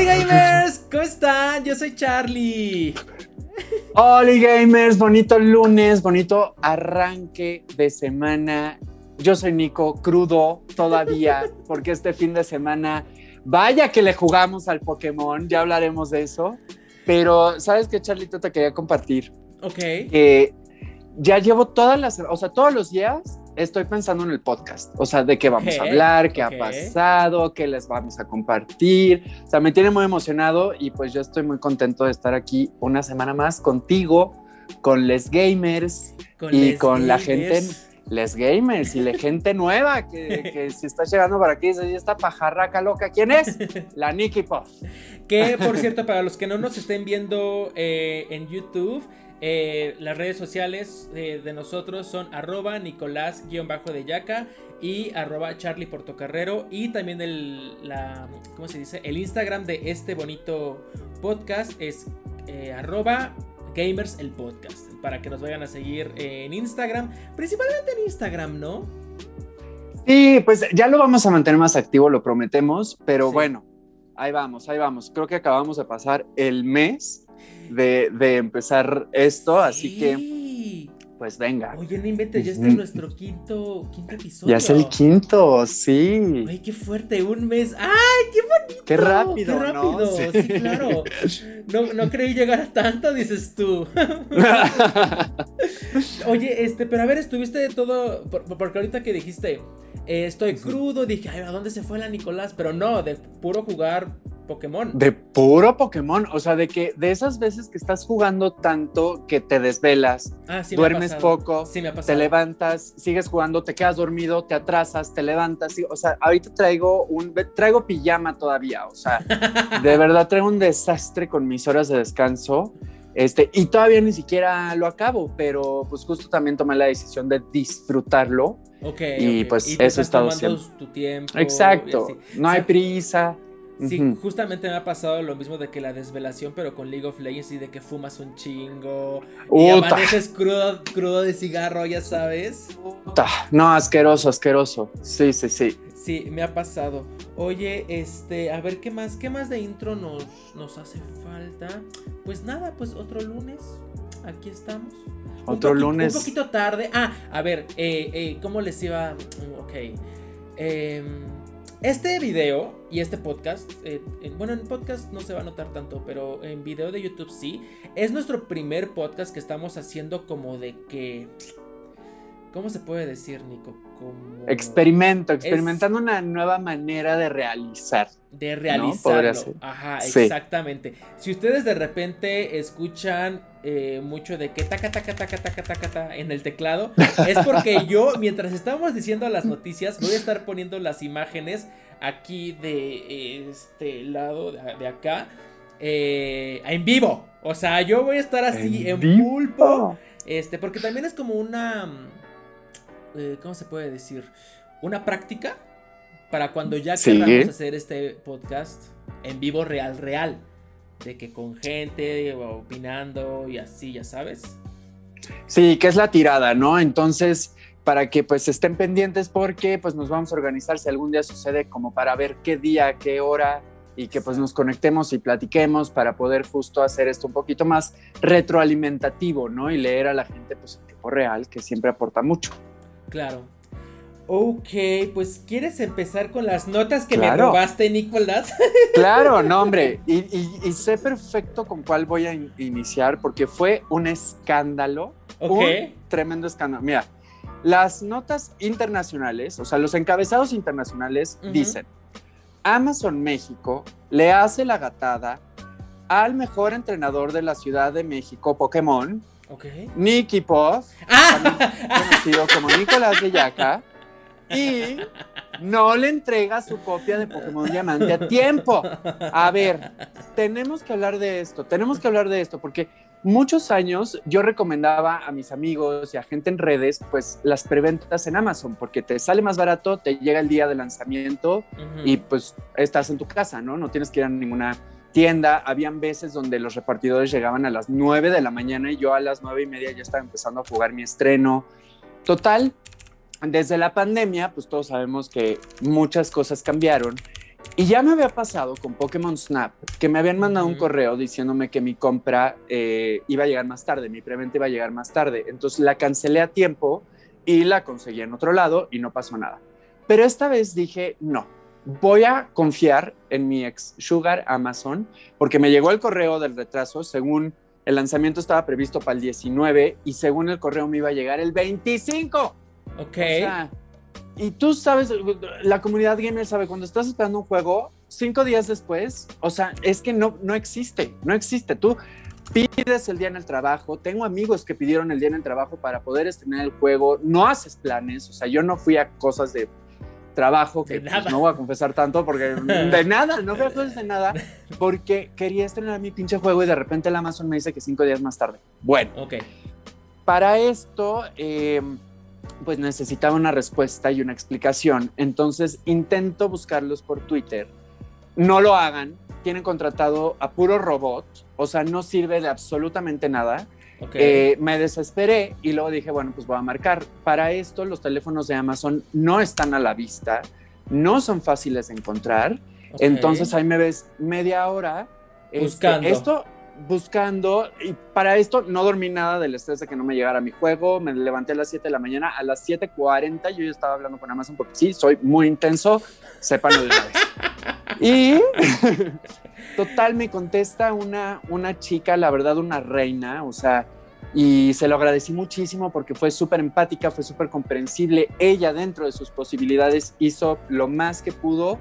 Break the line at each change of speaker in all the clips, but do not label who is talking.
Hola gamers, ¿cómo están? Yo soy Charlie.
Hola gamers, bonito lunes, bonito arranque de semana. Yo soy Nico, crudo todavía, porque este fin de semana, vaya que le jugamos al Pokémon, ya hablaremos de eso. Pero, ¿sabes qué, Charlie? Te quería compartir.
Ok.
ya llevo todas las, o sea, todos los días estoy pensando en el podcast, o sea, de qué vamos a hablar, qué ha pasado, qué les vamos a compartir. O sea, me tiene muy emocionado y pues yo estoy muy contento de estar aquí una semana más contigo, con les gamers y con la gente, les gamers y la gente nueva que, que si está llegando para aquí, dice, esta pajarraca loca, ¿quién es? La Nikki Puff.
Que por cierto, para los que no nos estén viendo eh, en YouTube, eh, las redes sociales eh, de nosotros son arroba Nicolás-de Yaca y arroba Charlie Portocarrero y también el, la, ¿cómo se dice? El Instagram de este bonito podcast es eh, arroba Gamers el podcast para que nos vayan a seguir en Instagram, principalmente en Instagram, ¿no?
Sí, pues ya lo vamos a mantener más activo, lo prometemos, pero bueno, ahí vamos, ahí vamos. Creo que acabamos de pasar el mes de, empezar esto, así que pues venga.
Oye, no inventes, ya este es nuestro quinto, quinto episodio.
Ya es el quinto, sí.
Ay, qué fuerte, un mes. ¡Ay, qué bonito!
Qué rápido,
Qué rápido, sí. claro. No, no creí llegar a tanto, dices tú. Oye, este, pero a ver, estuviste de todo, porque ahorita que dijiste, eh, estoy crudo, dije, ay, ¿a dónde se fue la Nicolás? Pero no, de puro jugar Pokémon.
De puro Pokémon, o sea, de que de esas veces que estás jugando tanto que te desvelas, ah, duermes poco, te levantas, sigues jugando, te quedas dormido, te atrasas, te levantas, o sea, ahorita traigo un traigo pijama todavía, o sea, de verdad traigo un desastre con mis horas de descanso. Este, y todavía ni siquiera lo acabo, pero pues justo también tomé la decisión de disfrutarlo.
Ok.
Y pues eso he estado haciendo.
tu tiempo.
Exacto. No hay prisa.
Sí, justamente me ha pasado lo mismo de que la desvelación, pero con League of Legends y de que fumas un chingo. Y amaneces crudo, crudo de cigarro, ya sabes.
No, asqueroso, asqueroso. Sí, sí, sí.
Sí, me ha pasado. Oye, este, a ver qué más, qué más de intro nos, nos hace falta. Pues nada, pues otro lunes. Aquí estamos.
Otro lunes.
Un poquito tarde. Ah, a ver, eh, eh, ¿cómo les iba? Ok. Eh, este video y este podcast, eh, bueno, en podcast no se va a notar tanto, pero en video de YouTube sí, es nuestro primer podcast que estamos haciendo como de que... ¿Cómo se puede decir, Nico? Como...
Experimento, experimentando una nueva manera de realizar.
De realizarlo. Ajá, exactamente. Si ustedes de repente escuchan eh, mucho de que taca, taca, taca, taca, taca, taca en el teclado, es porque yo, mientras estamos diciendo las noticias, voy a estar poniendo las imágenes aquí de este lado de, acá eh, en vivo. O sea, yo voy a estar así en, pulpo. Este, porque también es como una. Mm, eh, ¿Cómo se puede decir? Una práctica para cuando ya queramos hacer este podcast en vivo real, real de que con gente opinando y así, ya sabes.
Sí, que es la tirada, ¿no? Entonces, para que pues estén pendientes porque pues nos vamos a organizar si algún día sucede como para ver qué día, qué hora y que pues nos conectemos y platiquemos para poder justo hacer esto un poquito más retroalimentativo, ¿no? Y leer a la gente pues en tiempo real, que siempre aporta mucho.
Claro, Ok, pues ¿quieres empezar con las notas que me robaste, Nicolás?
Claro, no, hombre. Y, sé perfecto con cuál voy a iniciar porque fue un escándalo. Un tremendo escándalo. Mira, las notas internacionales, o sea, los encabezados internacionales dicen: Amazon México le hace la gatada al mejor entrenador de la Ciudad de México, Pokémon. Nicky Puff, ah. conocido como Nicolás de Yaca y no le entrega su copia de Pokémon Diamante a tiempo. A ver, tenemos que hablar de esto, tenemos que hablar de esto, porque muchos años yo recomendaba a mis amigos y a gente en redes, pues las preventas en Amazon, porque te sale más barato, te llega el día de lanzamiento y pues estás en tu casa, ¿no? No tienes que ir a ninguna tienda. Habían veces donde los repartidores llegaban a las 9 de la mañana y yo a las nueve y media ya estaba empezando a jugar mi estreno. Total, desde la pandemia, pues todos sabemos que muchas cosas cambiaron Y ya me había pasado con Pokémon Snap, que me habían mandado un correo diciéndome que mi compra eh, iba a llegar más tarde, mi preventa iba a llegar más tarde. Entonces la cancelé a tiempo y la conseguí en otro lado y no pasó nada. Pero esta vez dije, no, voy a confiar en mi ex Sugar Amazon, porque me llegó el correo del retraso, según el lanzamiento estaba previsto para el 19 y según el correo me iba a llegar el 25.
Ok.
Y tú sabes, la comunidad gamer sabe, cuando estás esperando un juego, cinco días después, o sea, es que no, no existe, no existe. Tú pides el día en el trabajo, tengo amigos que pidieron el día en el trabajo para poder estrenar el juego, no haces planes, o sea, yo no fui a cosas de trabajo, que pues, no voy a confesar tanto, porque de nada, no cosas de nada, porque quería estrenar mi pinche juego y de repente el Amazon me dice que cinco días más tarde. Bueno,
okay.
para esto, em, pues necesitaba una respuesta y una explicación. Entonces intento buscarlos por Twitter. No lo hagan, tienen contratado a puro robot, o sea, no sirve de absolutamente nada. Eh, me desesperé y luego dije, bueno, pues voy a marcar. Para esto los teléfonos de Amazon no están a la vista, no son fáciles de encontrar. Entonces ahí me ves media hora
este, buscando.
esto buscando y para esto no dormí nada del estrés de que no me llegara mi juego, me levanté a las 7 de la mañana, a las 7.40 yo ya estaba hablando con Amazon porque sí, soy muy intenso, sépanlo de una vez. Y total me contesta una, una chica, la verdad, una reina, o sea, y se lo agradecí muchísimo porque fue súper empática, fue súper comprensible. Ella dentro de sus posibilidades hizo lo más que pudo,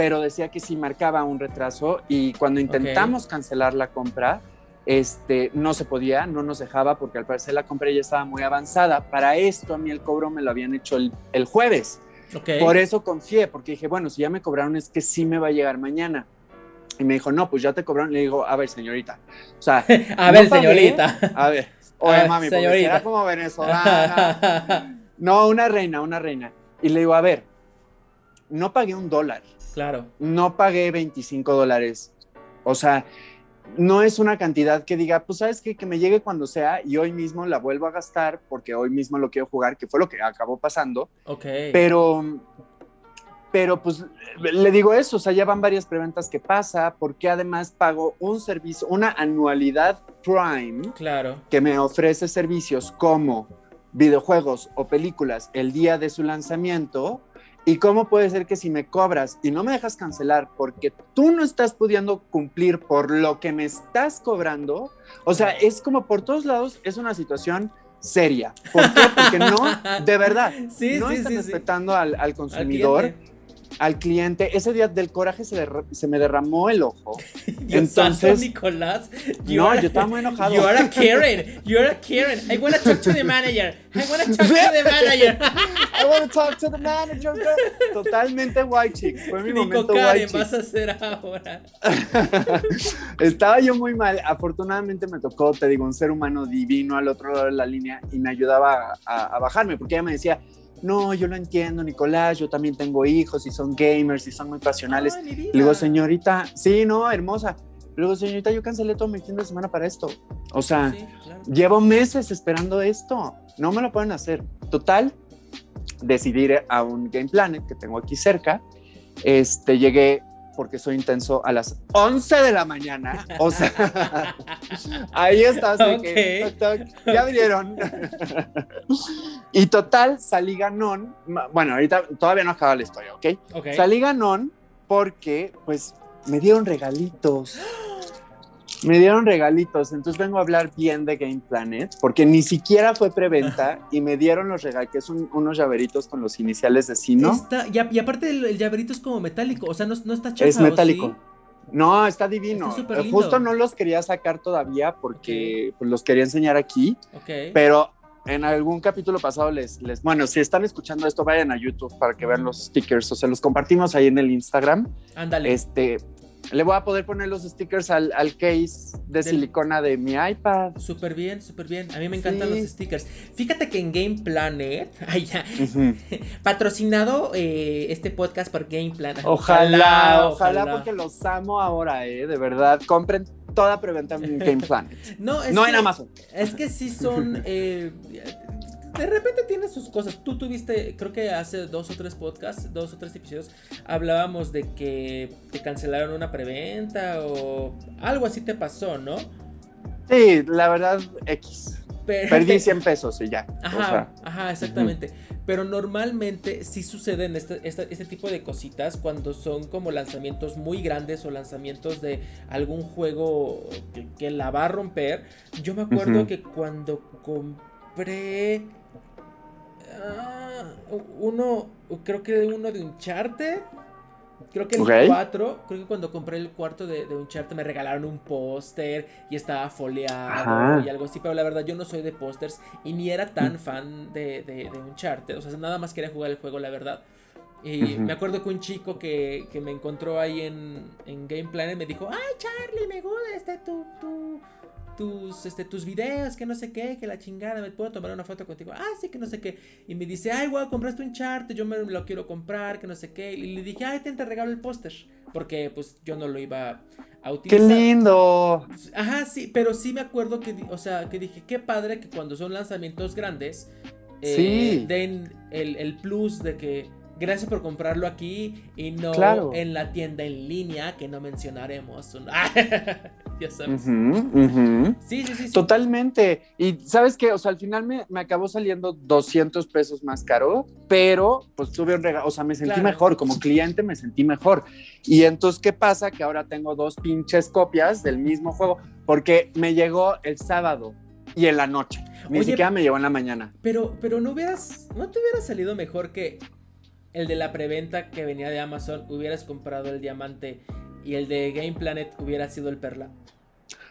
pero decía que sí marcaba un retraso y cuando intentamos cancelar la compra, este, no se podía, no nos dejaba porque al parecer la compra ya estaba muy avanzada. Para esto a mí el cobro me lo habían hecho el, el jueves. Por eso confié, porque dije, bueno, si ya me cobraron es que sí me va a llegar mañana. Y me dijo, no, pues ya te cobraron. Le digo, a ver, señorita. O sea,
a ver, señorita.
A ver, oye, mami, porque era como venezolana. no, una reina, una reina. Y le digo, a ver, no pagué un dólar.
Claro.
No pagué 25 dólares. O sea, no es una cantidad que diga, pues sabes qué, que me llegue cuando sea y hoy mismo la vuelvo a gastar porque hoy mismo lo quiero jugar, que fue lo que acabó pasando.
Ok.
Pero, pero pues le digo eso, o sea, ya van varias preventas que pasa, porque además pago un servicio, una anualidad Prime.
Claro.
Que me ofrece servicios como videojuegos o películas el día de su lanzamiento ¿Y cómo puede ser que si me cobras y no me dejas cancelar porque tú no estás pudiendo cumplir por lo que me estás cobrando? O sea, es como por todos lados, es una situación seria. ¿Por qué? Porque no, de verdad, no están respetando al, al, consumidor al cliente. Ese día del coraje se, se me derramó el ojo. Entonces,
Nicolás.
No, yo estaba muy enojado.
You are a Karen. You are a Karen. I want to talk to the manager. I want to talk to the manager.
I want to talk to the manager. Totalmente white chicks. Fue mi Nico momento
Karen,
white
vas a hacer ahora.
Estaba yo muy mal. Afortunadamente me tocó, te digo, un ser humano divino al otro lado de la línea y me ayudaba a, a bajarme porque ella me decía, no, yo lo entiendo, Nicolás, yo también tengo hijos y son gamers y son muy pasionales. le digo, señorita, sí, no, hermosa. Le digo, señorita, yo cancelé todo mi fin de semana para esto. O sea, llevo meses esperando esto. No me lo pueden hacer. Total, decidí ir a un Game Planet que tengo aquí cerca. Este, llegué porque soy intenso a las 11 de la mañana. O sea, ahí estás. ya vieron. y total, salí ganón. Bueno, ahorita todavía no acaba la historia, ¿ok?
okay.
Salí ganón porque, pues, me dieron regalitos. Me dieron regalitos, entonces vengo a hablar bien de Game Planet, porque ni siquiera fue preventa y me dieron los regalos, que son unos llaveritos con los iniciales de Sino.
Está, y, aparte el, llaverito es como metálico, o sea, no, no está chafa,
Es metálico. No, está divino. Eh, justo no los quería sacar todavía porque pues, los quería enseñar aquí. Pero en algún capítulo pasado les, les, bueno, si están escuchando esto, vayan a YouTube para que vean los stickers, o sea, los compartimos ahí en el Instagram.
Ándale.
Este, le voy a poder poner los stickers al, case de silicona de mi iPad.
Súper bien, súper bien. A mí me encantan los stickers. Fíjate que en Game Planet, ay, ya, patrocinado eh, este podcast por Game Planet.
Ojalá, ojalá, porque los amo ahora, eh, de verdad. Compren toda preventa en Game Planet. no, no en Amazon.
Es que sí son. Eh, de repente tiene sus cosas. Tú tuviste, creo que hace dos o tres podcasts, dos o tres episodios, hablábamos de que te cancelaron una preventa o algo así te pasó, ¿no?
Sí, la verdad, X. Perdí 100 pesos y ya.
Ajá, ajá, exactamente. Pero normalmente sí suceden este, este, tipo de cositas cuando son como lanzamientos muy grandes o lanzamientos de algún juego que, la va a romper. Yo me acuerdo que cuando compré uno, creo que uno de Uncharted Creo que el 4, creo que cuando compré el cuarto de, de Uncharted me regalaron un póster y estaba foliado y algo así, pero la verdad yo no soy de pósters y ni era tan mm. fan de, de, de, Uncharted, o sea, nada más quería jugar el juego, la verdad. Y me acuerdo que un chico que, que me encontró ahí en, en Game Planet me dijo, ay Charlie, me gusta este tu, tu, tus, este, tus videos, que no sé qué, que la chingada, me puedo tomar una foto contigo. Ah, sí, que no sé qué. Y me dice, ay, wow, compraste un chart, yo me lo quiero comprar, que no sé qué. Y le dije, ay, te, te regalo el póster. Porque pues yo no lo iba a utilizar.
¡Qué lindo!
Ajá, sí, pero sí me acuerdo que, o sea, que dije, qué padre que cuando son lanzamientos grandes, eh, den el, el plus de que gracias por comprarlo aquí y no en la tienda en línea que no mencionaremos. ya sabes.
Sí, sí, sí, Totalmente. Y sabes qué, o sea, al final me, acabó saliendo 200 pesos más caro, pero pues tuve un regalo, o sea, me sentí mejor, como cliente me sentí mejor. Y entonces, ¿qué pasa? Que ahora tengo dos pinches copias del mismo juego, porque me llegó el sábado y en la noche. Ni siquiera me llegó en la mañana.
Pero, pero no hubieras, no te hubiera salido mejor que el de la preventa que venía de Amazon hubieras comprado el diamante y el de Game Planet hubiera sido el perla?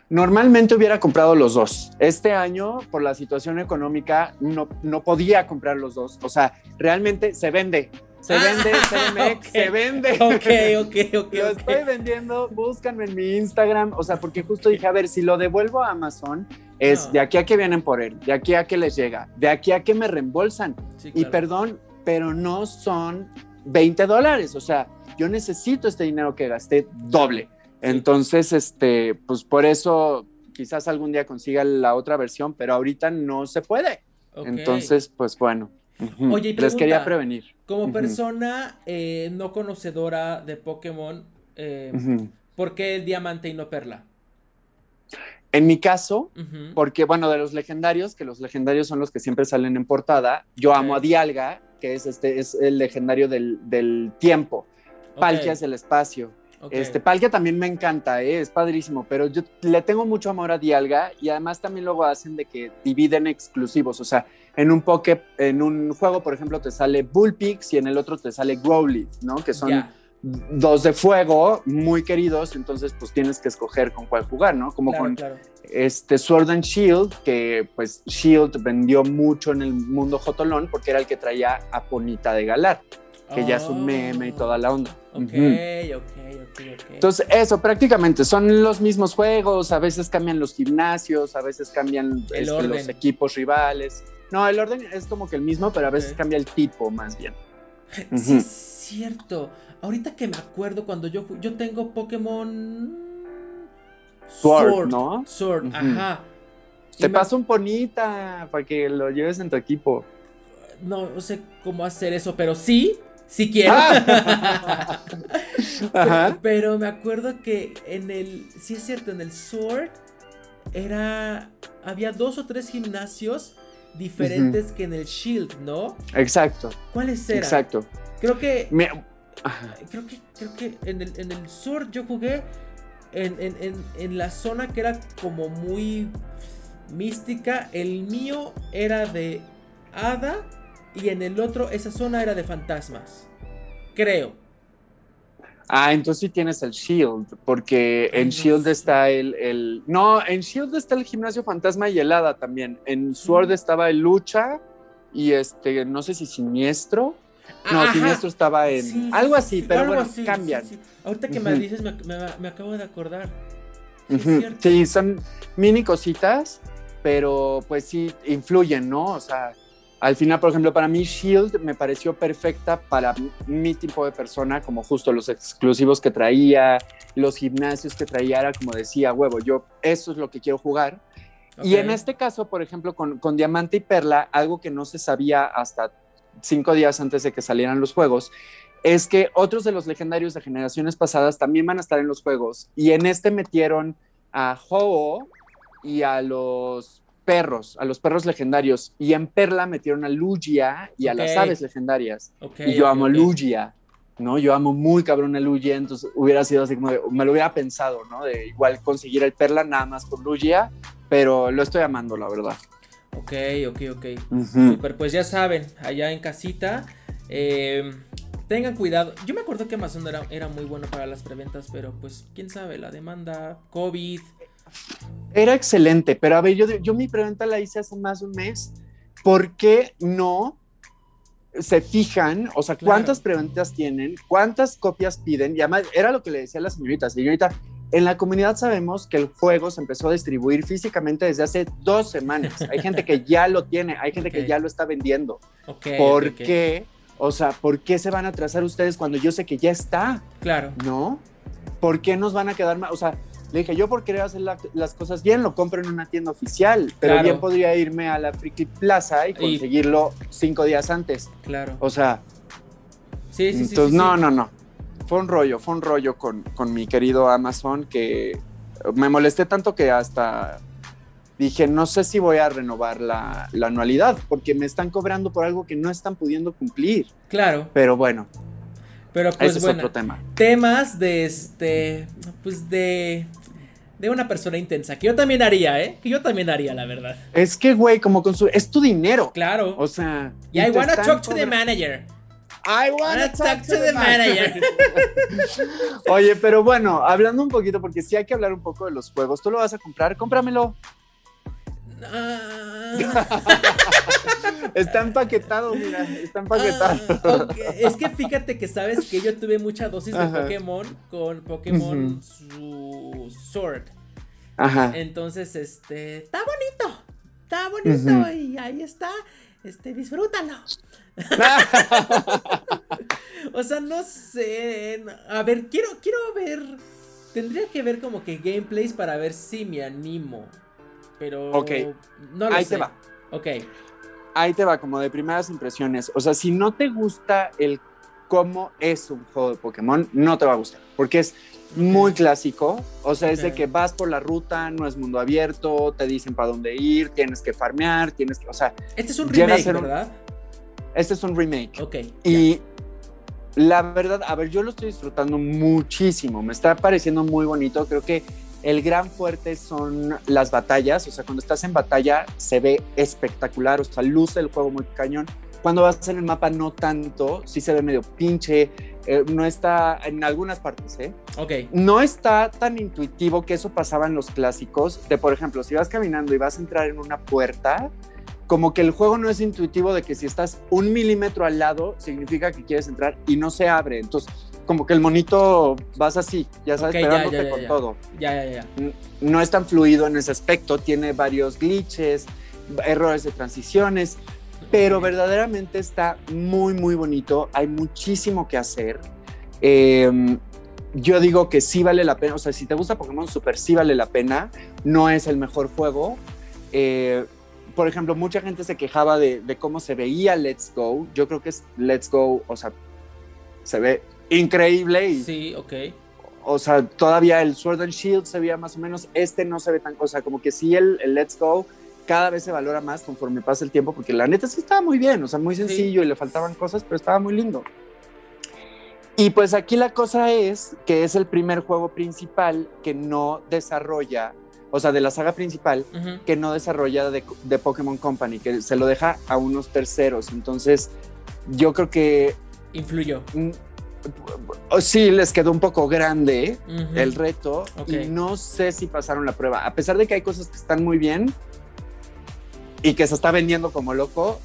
Normalmente hubiera comprado los dos. Este año, por la situación económica, no, no podía comprar los dos. O sea, realmente se vende. Se ah, vende, CMX, se vende.
Ok, ok, ok.
Lo estoy vendiendo, búscanme en mi Instagram. O sea, porque justo dije, a ver, si lo devuelvo a Amazon, es de aquí a que vienen por él, de aquí a que les llega, de aquí a que me reembolsan. Y perdón, pero no son 20 dólares. O sea, yo necesito este dinero que gasté doble. Entonces, este, pues por eso quizás algún día consiga la otra versión, pero ahorita no se puede. Entonces, pues bueno. Oye, les quería prevenir.
Como persona eh, no conocedora de Pokémon, eh, ¿por qué el diamante y no perla?
En mi caso, porque bueno, de los legendarios, que los legendarios son los que siempre salen en portada, yo amo a Dialga que es, este, es el legendario del, tiempo. Palkia es el espacio. Este, Palkia también me encanta, ¿eh? es padrísimo, pero yo le tengo mucho amor a Dialga y además también luego hacen de que dividen exclusivos, o sea, en un poke, en un juego, por ejemplo, te sale Bullpix y en el otro te sale Growlithe, ¿no? Que son dos de fuego muy queridos, entonces pues tienes que escoger con cuál jugar, ¿no? Como con este Sword and Shield, que pues Shield vendió mucho en el mundo Jotolón porque era el que traía a Ponita de Galar, que ya es un meme y toda la onda.
Ok, ok, ok,
Entonces, eso prácticamente son los mismos juegos, a veces cambian los gimnasios, a veces cambian este, los equipos rivales. No, el orden es como que el mismo, pero a veces cambia el tipo más bien.
Sí, es cierto. Ahorita que me acuerdo cuando yo yo tengo Pokémon
Sword, ¿no?
Sword, ajá.
Te paso un ponita para que lo lleves en tu equipo.
No, no sé cómo hacer eso, pero sí, sí quiero.
Ah.
ajá. Pero me acuerdo que en el, sí es cierto, en el Sword era, había dos o tres gimnasios diferentes que en el Shield, ¿no?
Exacto.
¿Cuáles eran?
Exacto.
Creo que... Creo que, creo que en el, en el Sword yo jugué en, la zona que era como muy mística. El mío era de hada y en el otro esa zona era de fantasmas. Creo.
Ah, entonces sí tienes el Shield, porque en Shield está el, No, en Shield está el gimnasio fantasma y el hada también. En Sword estaba el lucha y este, no sé si siniestro. No, Siniestro estaba en. algo así, pero bueno, cambian.
Ahorita que me dices, me, acabo de acordar.
Sí, son mini cositas, pero pues sí influyen, ¿no? O sea, al final, por ejemplo, para mí Shield me pareció perfecta para mi tipo de persona, como justo los exclusivos que traía, los gimnasios que traía, era como decía, huevo, yo eso es lo que quiero jugar. Y en este caso, por ejemplo, con, con Diamante y Perla, algo que no se sabía hasta cinco días antes de que salieran los juegos, es que otros de los legendarios de generaciones pasadas también van a estar en los juegos. Y en este metieron a Ho y a los perros, a los perros legendarios. Y en Perla metieron a Lugia y a las aves legendarias. y yo amo Lugia, ¿no? Yo amo muy cabrón a Lugia, entonces hubiera sido así como, me lo hubiera pensado, ¿no? De igual conseguir el Perla nada más por Lugia, pero lo estoy amando, la verdad.
Ok, ok, ok. Super, pues ya saben, allá en casita, eh, tengan cuidado. Yo me acuerdo que Amazon era, era muy bueno para las preventas, pero pues quién sabe, la demanda, COVID.
Era excelente, pero a ver, yo, yo mi preventa la hice hace más de un mes. ¿Por qué no se fijan, o sea, cuántas preventas tienen, cuántas copias piden? Y además, era lo que le decía a la señorita. Señorita, en la comunidad sabemos que el juego se empezó a distribuir físicamente desde hace dos semanas. Hay gente que ya lo tiene, hay gente que ya lo está vendiendo. ¿Por qué? O sea, ¿por qué se van a atrasar ustedes cuando yo sé que ya está?
Claro.
¿No? ¿Por qué nos van a quedar mal? O sea, le dije, yo por querer hacer las cosas bien, lo compro en una tienda oficial, pero bien podría irme a la Friki Plaza y conseguirlo cinco días antes.
Claro.
O sea.
Sí, sí,
entonces, no, no, no fue un rollo, fue un rollo con, mi querido Amazon que me molesté tanto que hasta dije, no sé si voy a renovar la, anualidad porque me están cobrando por algo que no están pudiendo cumplir.
Claro.
Pero bueno.
Pero pues ese es otro tema. Temas de este, pues de de una persona intensa, que yo también haría, ¿eh? Que yo también haría, la verdad.
Es que, güey, como con su... Es tu dinero.
Claro.
O sea...
Y I wanna talk to the manager.
I wanna talk, to, the, manager. Oye, pero bueno, hablando un poquito, porque sí hay que hablar un poco de los juegos. ¿Tú lo vas a comprar? Cómpramelo. Ah. está empaquetado, mira, está empaquetado.
Ah, es que fíjate que sabes que yo tuve mucha dosis de Pokémon con Pokémon Sword.
Ajá.
Entonces, este, está bonito, está bonito y ahí está, este, disfrútalo. o sea, no sé. A ver, quiero, quiero ver. Tendría que ver como que gameplays para ver si me animo. Pero.
Ok.
No
Ahí te va.
Ok.
Ahí te va, como de primeras impresiones. O sea, si no te gusta el cómo es un juego de Pokémon, no te va a gustar. Porque es muy clásico. O sea, es de que vas por la ruta, no es mundo abierto, te dicen para dónde ir, tienes que farmear, tienes que. O sea.
Este es un remake, ¿verdad?
Este es un remake.
Ok.
Y la verdad, a ver, yo lo estoy disfrutando muchísimo. Me está pareciendo muy bonito. Creo que el gran fuerte son las batallas. O sea, cuando estás en batalla se ve espectacular. O sea, luce el juego muy cañón. Cuando vas en el mapa, no tanto. Sí se ve medio pinche. Eh, no está en algunas partes, ¿eh?
Ok.
No está tan intuitivo que eso pasaba en los clásicos. De, por ejemplo, si vas caminando y vas a entrar en una puerta como que el juego no es intuitivo de que si estás un milímetro al lado significa que quieres entrar y no se abre. Entonces, como que el monito vas así, ya sabes, esperándote con todo.
Ya, ya, ya.
No es tan fluido en ese aspecto, tiene varios glitches, errores de transiciones, pero verdaderamente está muy, muy bonito. Hay muchísimo que hacer. Em, yo digo que sí vale la pena, o sea, si te gusta Pokémon Super, sí vale la pena. No es el mejor juego. Eh, por ejemplo, mucha gente se quejaba de, cómo se veía Let's Go. Yo creo que es Let's Go, o sea, se ve increíble. Y,
sí, ok.
O sea, todavía el Sword and Shield se veía más o menos, este no se ve tan, o sea, como que sí el, Let's Go cada vez se valora más conforme pasa el tiempo, porque la neta sí estaba muy bien, o sea, muy sencillo y le faltaban cosas, pero estaba muy lindo. Y pues aquí la cosa es que es el primer juego principal que no desarrolla o sea, de la saga principal, que no desarrolla de, de, Pokémon Company, que se lo deja a unos terceros. Entonces, yo creo que...
Influyó.
Sí, les quedó un poco grande el reto y no sé si pasaron la prueba. A pesar de que hay cosas que están muy bien y que se está vendiendo como loco,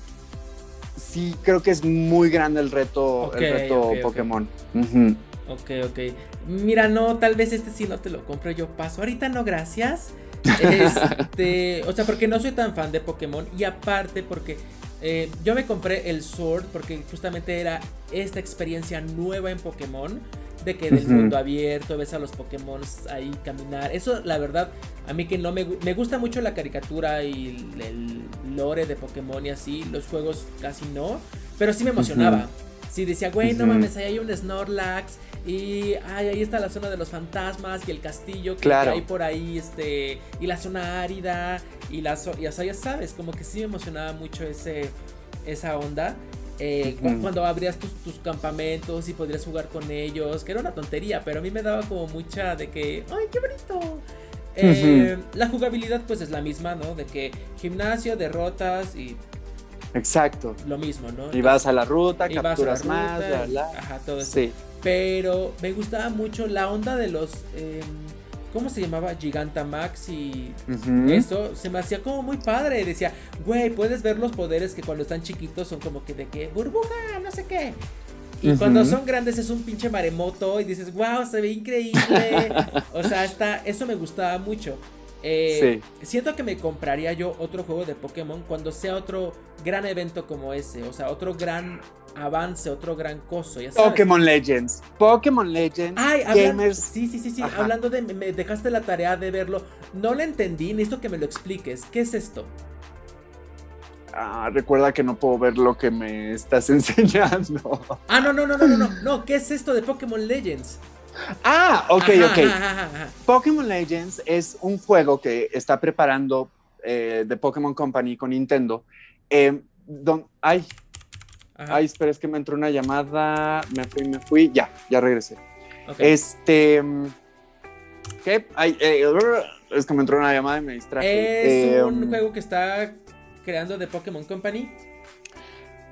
sí creo que es muy grande el reto, el reto Pokémon.
Ok, ok. Mira, no, tal vez este sí no te lo compro, yo paso. Ahorita no, gracias. Este, o sea, porque no soy tan fan de Pokémon y aparte porque eh, yo me compré el Sword porque justamente era esta experiencia nueva en Pokémon. de que del mundo abierto, ves a los Pokémon ahí caminar. Eso, la verdad, a mí que no me, me gusta mucho la caricatura y el, lore de Pokémon y así, los juegos casi no, pero sí me emocionaba. Sí, decía, güey, no mames, ahí hay un Snorlax y ay, ahí está la zona de los fantasmas y el castillo que hay por ahí, este, y la zona árida y la ya sabes, como que sí me emocionaba mucho ese esa onda. Eh, cuando abrías tus, campamentos y podrías jugar con ellos, que era una tontería, pero a mí me daba como mucha de que, ¡ay, qué bonito! Eh, la jugabilidad pues es la misma, ¿no? De que gimnasio, derrotas y...
Exacto.
Lo mismo, ¿no?
Y vas a la ruta, capturas más,
Ajá, todo eso. Sí. Pero me gustaba mucho la onda de los... Em, ¿Cómo se llamaba? Gigantamax y eso se me hacía como muy padre. Decía, güey, puedes ver los poderes que cuando están chiquitos son como que de que burbuja, no sé qué. Y cuando son grandes es un pinche maremoto y dices, wow, se ve increíble. o sea, está, eso me gustaba mucho. Eh, siento que me compraría yo otro juego de Pokémon cuando sea otro gran evento como ese. O sea, otro gran avance, otro gran coso.
Pokémon Legends. Pokémon Legends.
Ay, gamers. Sí, sí, sí, sí. Hablando de. Me dejaste la tarea de verlo. No lo entendí. Necesito que me lo expliques. ¿Qué es esto?
Ah, recuerda que no puedo ver lo que me estás enseñando.
Ah, no, no, no, no, no, no. No, ¿qué es esto de Pokémon Legends?
Ah, ok, ok. Pokémon Legends es un juego que está preparando eh, de Pokémon Company con Nintendo. Eh, don, ay, Ay, espera, es que me entró una llamada, me fui, me fui, ya, ya regresé. Este, ¿qué? Ay, eh, es que me entró una llamada y me distraje.
Es un em, juego que está creando de Pokémon Company.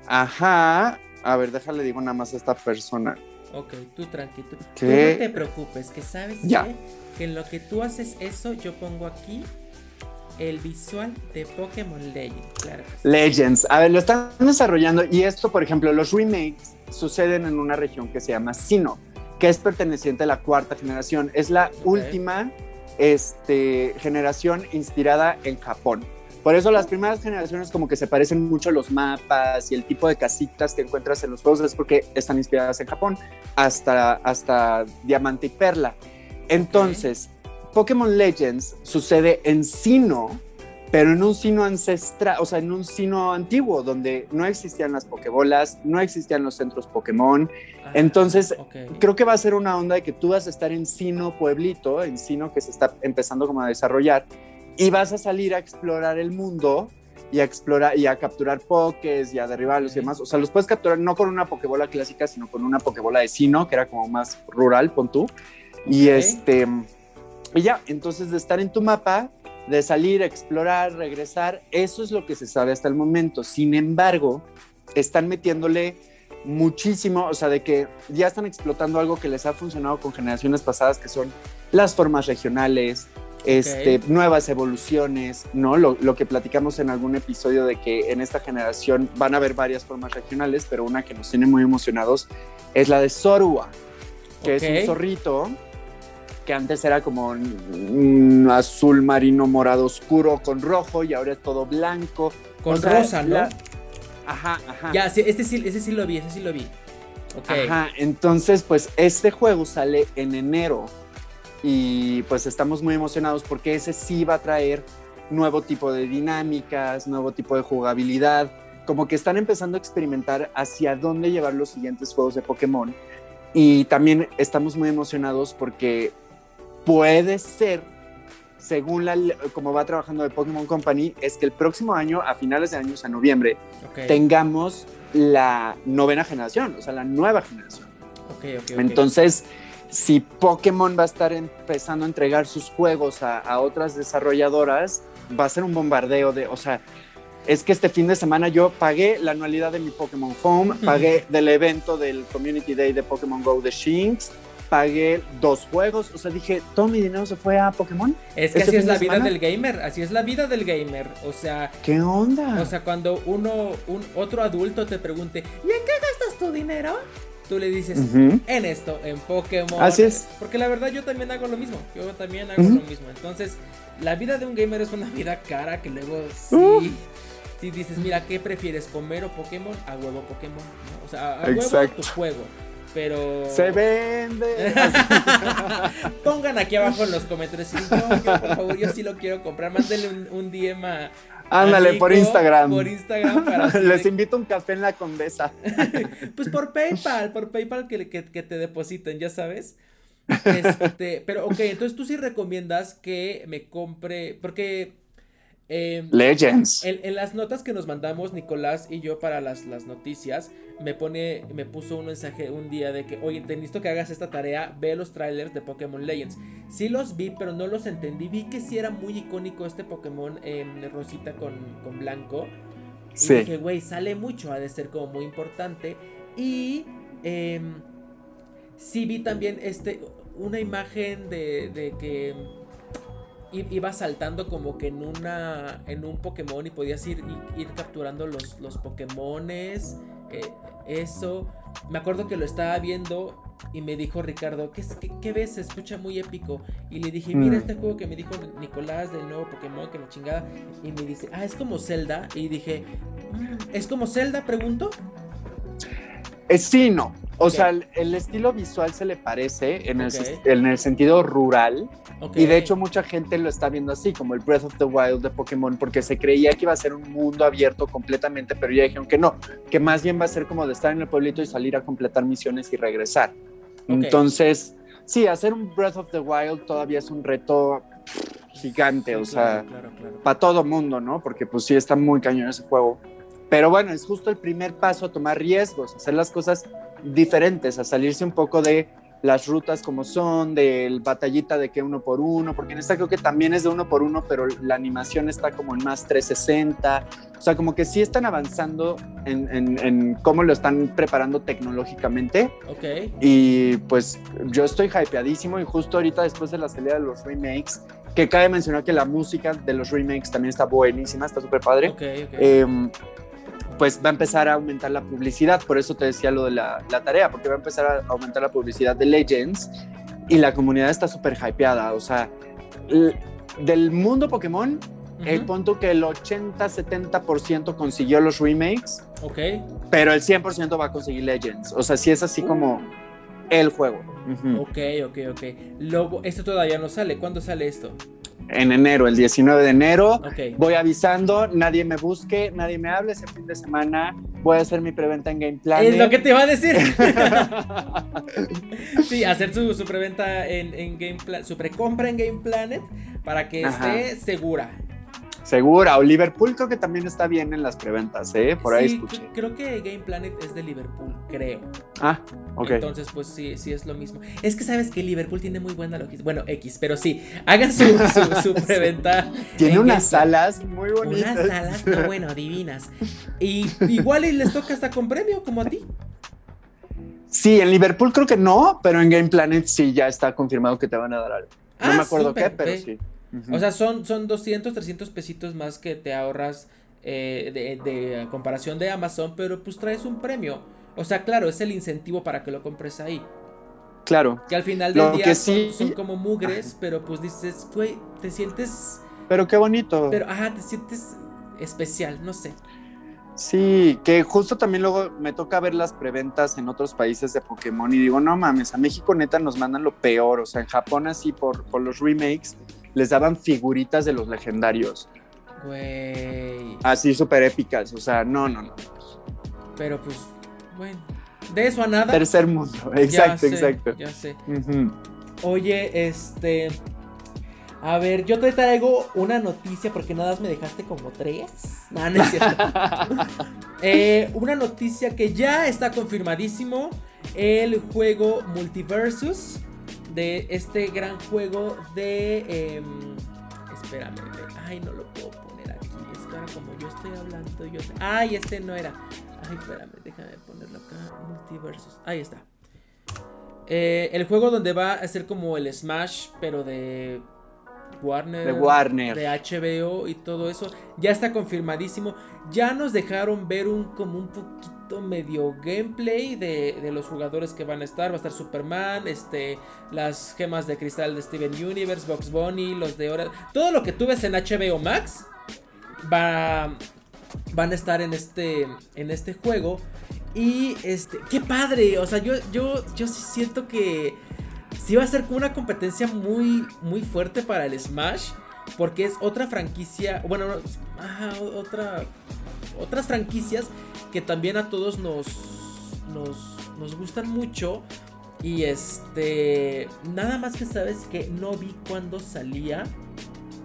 Ajá, a ver, déjale digo nada más a esta persona.
Ok, tú tranquilo. Tú no te preocupes, que sabes que en lo que tú haces eso, yo pongo aquí el visual de Pokémon Legends. Claro
Legends. A ver, lo están desarrollando y esto, por ejemplo, los remakes suceden en una región que se llama Sino, que es perteneciente a la cuarta generación. Es la última este, generación inspirada en Japón. Por eso las primeras generaciones como que se parecen mucho los mapas y el tipo de casitas que encuentras en los juegos es porque están inspiradas en Japón, hasta, hasta Diamante y Perla. Entonces, Pokémon Legends sucede en Sino, pero en un sino ancestral, o sea, en un sino antiguo, donde no existían las Pokébolas, no existían los centros Pokémon. Ah, Entonces, creo que va a ser una onda de que tú vas a estar en sino pueblito, en sino que se está empezando como a desarrollar, y vas a salir a explorar el mundo y a explorar y a capturar pokés y a derribarlos y demás. O sea, los puedes capturar no con una Pokébola clásica, sino con una Pokébola de sino, que era como más rural, pon tú. Y este y ya, entonces de estar en tu mapa, de salir, explorar, regresar, eso es lo que se sabe hasta el momento. Sin embargo, están metiéndole muchísimo, o sea, de que ya están explotando algo que les ha funcionado con generaciones pasadas, que son las formas regionales, este, nuevas evoluciones, ¿no? Lo, lo, que platicamos en algún episodio de que en esta generación van a haber varias formas regionales, pero una que nos tiene muy emocionados es la de Zorua, que es un zorrito que antes era como un azul marino morado oscuro con rojo y ahora es todo blanco.
Con rosa, ¿no?
Ajá, ajá.
Ya, este sí, ese sí lo vi, ese sí lo vi.
Ajá, entonces pues este juego sale en enero y pues estamos muy emocionados porque ese sí va a traer nuevo tipo de dinámicas, nuevo tipo de jugabilidad, como que están empezando a experimentar hacia dónde llevar los siguientes juegos de Pokémon. Y también estamos muy emocionados porque puede ser, según la, como va trabajando de Pokémon Company, es que el próximo año, a finales de año, a noviembre, tengamos la novena generación, o sea, la nueva generación. Entonces, si Pokémon va a estar empezando a entregar sus juegos a, otras desarrolladoras, va a ser un bombardeo de, o sea, es que este fin de semana yo pagué la anualidad de mi Pokémon Home, pagué del evento del Community Day de Pokémon Go de Shinx, pagué dos juegos. O sea, dije, todo mi dinero se fue a Pokémon.
Es que así es la vida del gamer. Así es la vida del gamer. O sea.
¿Qué onda?
O sea, cuando uno, un otro adulto te pregunte, ¿y en qué gastas tu dinero? Tú le dices, en esto, en Pokémon.
Así es.
Porque la verdad yo también hago lo mismo. Yo también hago lo mismo. Entonces, la vida de un gamer es una vida cara que luego sí. Si dices, mira, ¿qué prefieres? ¿Comer o Pokémon? A huevo Pokémon. O sea, a huevo tu juego. Pero.
¡Se vende!
Pongan aquí abajo en los comentarios. yo, por favor, yo sí lo quiero comprar. Mándenle un, un DM a.
Ándale, por Instagram.
Por Instagram para.
Les invito un café en la condesa.
pues por PayPal, por PayPal que, que, que te depositen, ya sabes. Este, pero ok, entonces tú sí recomiendas que me compre. Porque
Em, Legends.
En, las notas que nos mandamos Nicolás y yo para las, las, noticias, me pone, me puso un mensaje un día de que, oye, te necesito que hagas esta tarea, ve los trailers de Pokémon Legends. Sí los vi, pero no los entendí. Vi que sí era muy icónico este Pokémon eh, rosita con, con, blanco. Y dije, güey, sale mucho, ha de ser como muy importante. Y em, sí vi también este, una imagen de, de que iba saltando como que en una en un Pokémon y podías ir, ir, capturando los, los Pokémones. Eh, eso. Me acuerdo que lo estaba viendo y me dijo Ricardo, ¿qué, qué, ves? Se escucha muy épico. Y le dije, mira mm. este juego que me dijo Nicolás del nuevo Pokémon, que la chingada. Y me dice, ah, es como Zelda. Y dije, mm, ¿es como Zelda? Pregunto.
Es sí, no. O sea, el, estilo visual se le parece en, el, en el sentido rural. Y de hecho mucha gente lo está viendo así, como el Breath of the Wild de Pokémon, porque se creía que iba a ser un mundo abierto completamente, pero ya dijeron que no, que más bien va a ser como de estar en el pueblito y salir a completar misiones y regresar. Entonces, sí, hacer un Breath of the Wild todavía es un reto gigante, o sea, para todo mundo, ¿no? Porque pues sí está muy cañón ese juego. Pero bueno, es justo el primer paso a tomar riesgos, hacer las cosas diferentes, a salirse un poco de las rutas como son, del batallita de que uno por uno, porque en esta creo que también es de uno por uno, pero la animación está como en más 360, o sea, como que sí están avanzando en, en, cómo lo están preparando tecnológicamente.
Ok.
Y pues yo estoy hypeadísimo y justo ahorita después de la salida de los remakes, que cabe mencionar que la música de los remakes también está buenísima, está súper padre.
Ok, ok.
Em, pues va a empezar a aumentar la publicidad. Por eso te decía lo de la, tarea, porque va a empezar a aumentar la publicidad de Legends y la comunidad está súper hypeada. O sea, del mundo Pokémon, el punto que el 80-70% consiguió los remakes.
Ok.
Pero el 100% va a conseguir Legends. O sea, si es así como el juego.
Ok, ok, ok. Luego, esto todavía no sale. ¿Cuándo sale esto?
En enero, el 19 de enero. Voy avisando, nadie me busque, nadie me hable ese fin de semana. Voy a hacer mi preventa en Game Planet.
Es lo que te iba a decir. sí, hacer su, preventa en, en Game Planet, su precompra en Game Planet para que esté segura.
Segura, o Liverpool creo que también está bien en las preventas, ¿eh? Por ahí escuché.
Creo que Game Planet es de Liverpool, creo.
Ah, ok.
Entonces, pues sí, sí es lo mismo. Es que sabes que Liverpool tiene muy buena logística. Bueno, X, pero sí, hagan su, su, preventa.
tiene unas salas muy bonitas.
Unas salas, no, bueno, divinas. Y igual y les toca hasta con premio, como a ti.
Sí, en Liverpool creo que no, pero en Game Planet sí ya está confirmado que te van a dar algo. No ah, me acuerdo qué, pero sí.
O sea, son, son 200, 300 pesitos más que te ahorras eh, de, comparación de Amazon, pero pues traes un premio. O sea, claro, es el incentivo para que lo compres ahí.
Claro.
Que al final del día son, como mugres, pero pues dices, güey, te sientes...
Pero qué bonito.
Pero, ajá, te sientes especial, no sé.
Sí, que justo también luego me toca ver las preventas en otros países de Pokémon y digo, no mames, a México neta nos mandan lo peor, o sea, en Japón así por, por los remakes les daban figuritas de los legendarios.
Güey.
Así súper épicas, o sea, no, no, no.
Pero pues, bueno, de eso a nada.
Tercer mundo, exacto, exacto.
Ya sé. Oye, este... A ver, yo te traigo una noticia porque nada más me dejaste como tres. No, no es cierto. Eh, una noticia que ya está confirmadísimo. El juego Multiversus de este gran juego de... Eh, espérame, ay, no lo puedo poner aquí. Es que ahora como yo estoy hablando, yo... Ay, este no era. Ay, espérame, déjame ponerlo acá. Multiversus. Ahí está. Eh, el juego donde va a ser como el Smash, pero de Warner,
de Warner,
de HBO y todo eso, ya está confirmadísimo. Ya nos dejaron ver un como un poquito medio gameplay de, los jugadores que van a estar. Va a estar Superman, este, las gemas de cristal de Steven Universe, Box Bunny, los de hora. Todo lo que tú ves en HBO Max va, van a estar en este, en este juego. Y este, qué padre. O sea, yo, yo, yo sí siento que sí va a ser como una competencia muy, muy fuerte para el Smash. Porque es otra franquicia. Bueno, ajá, otra. Otras franquicias que también a todos nos. Nos, nos gustan mucho. Y este. Nada más que sabes que no vi cuándo salía.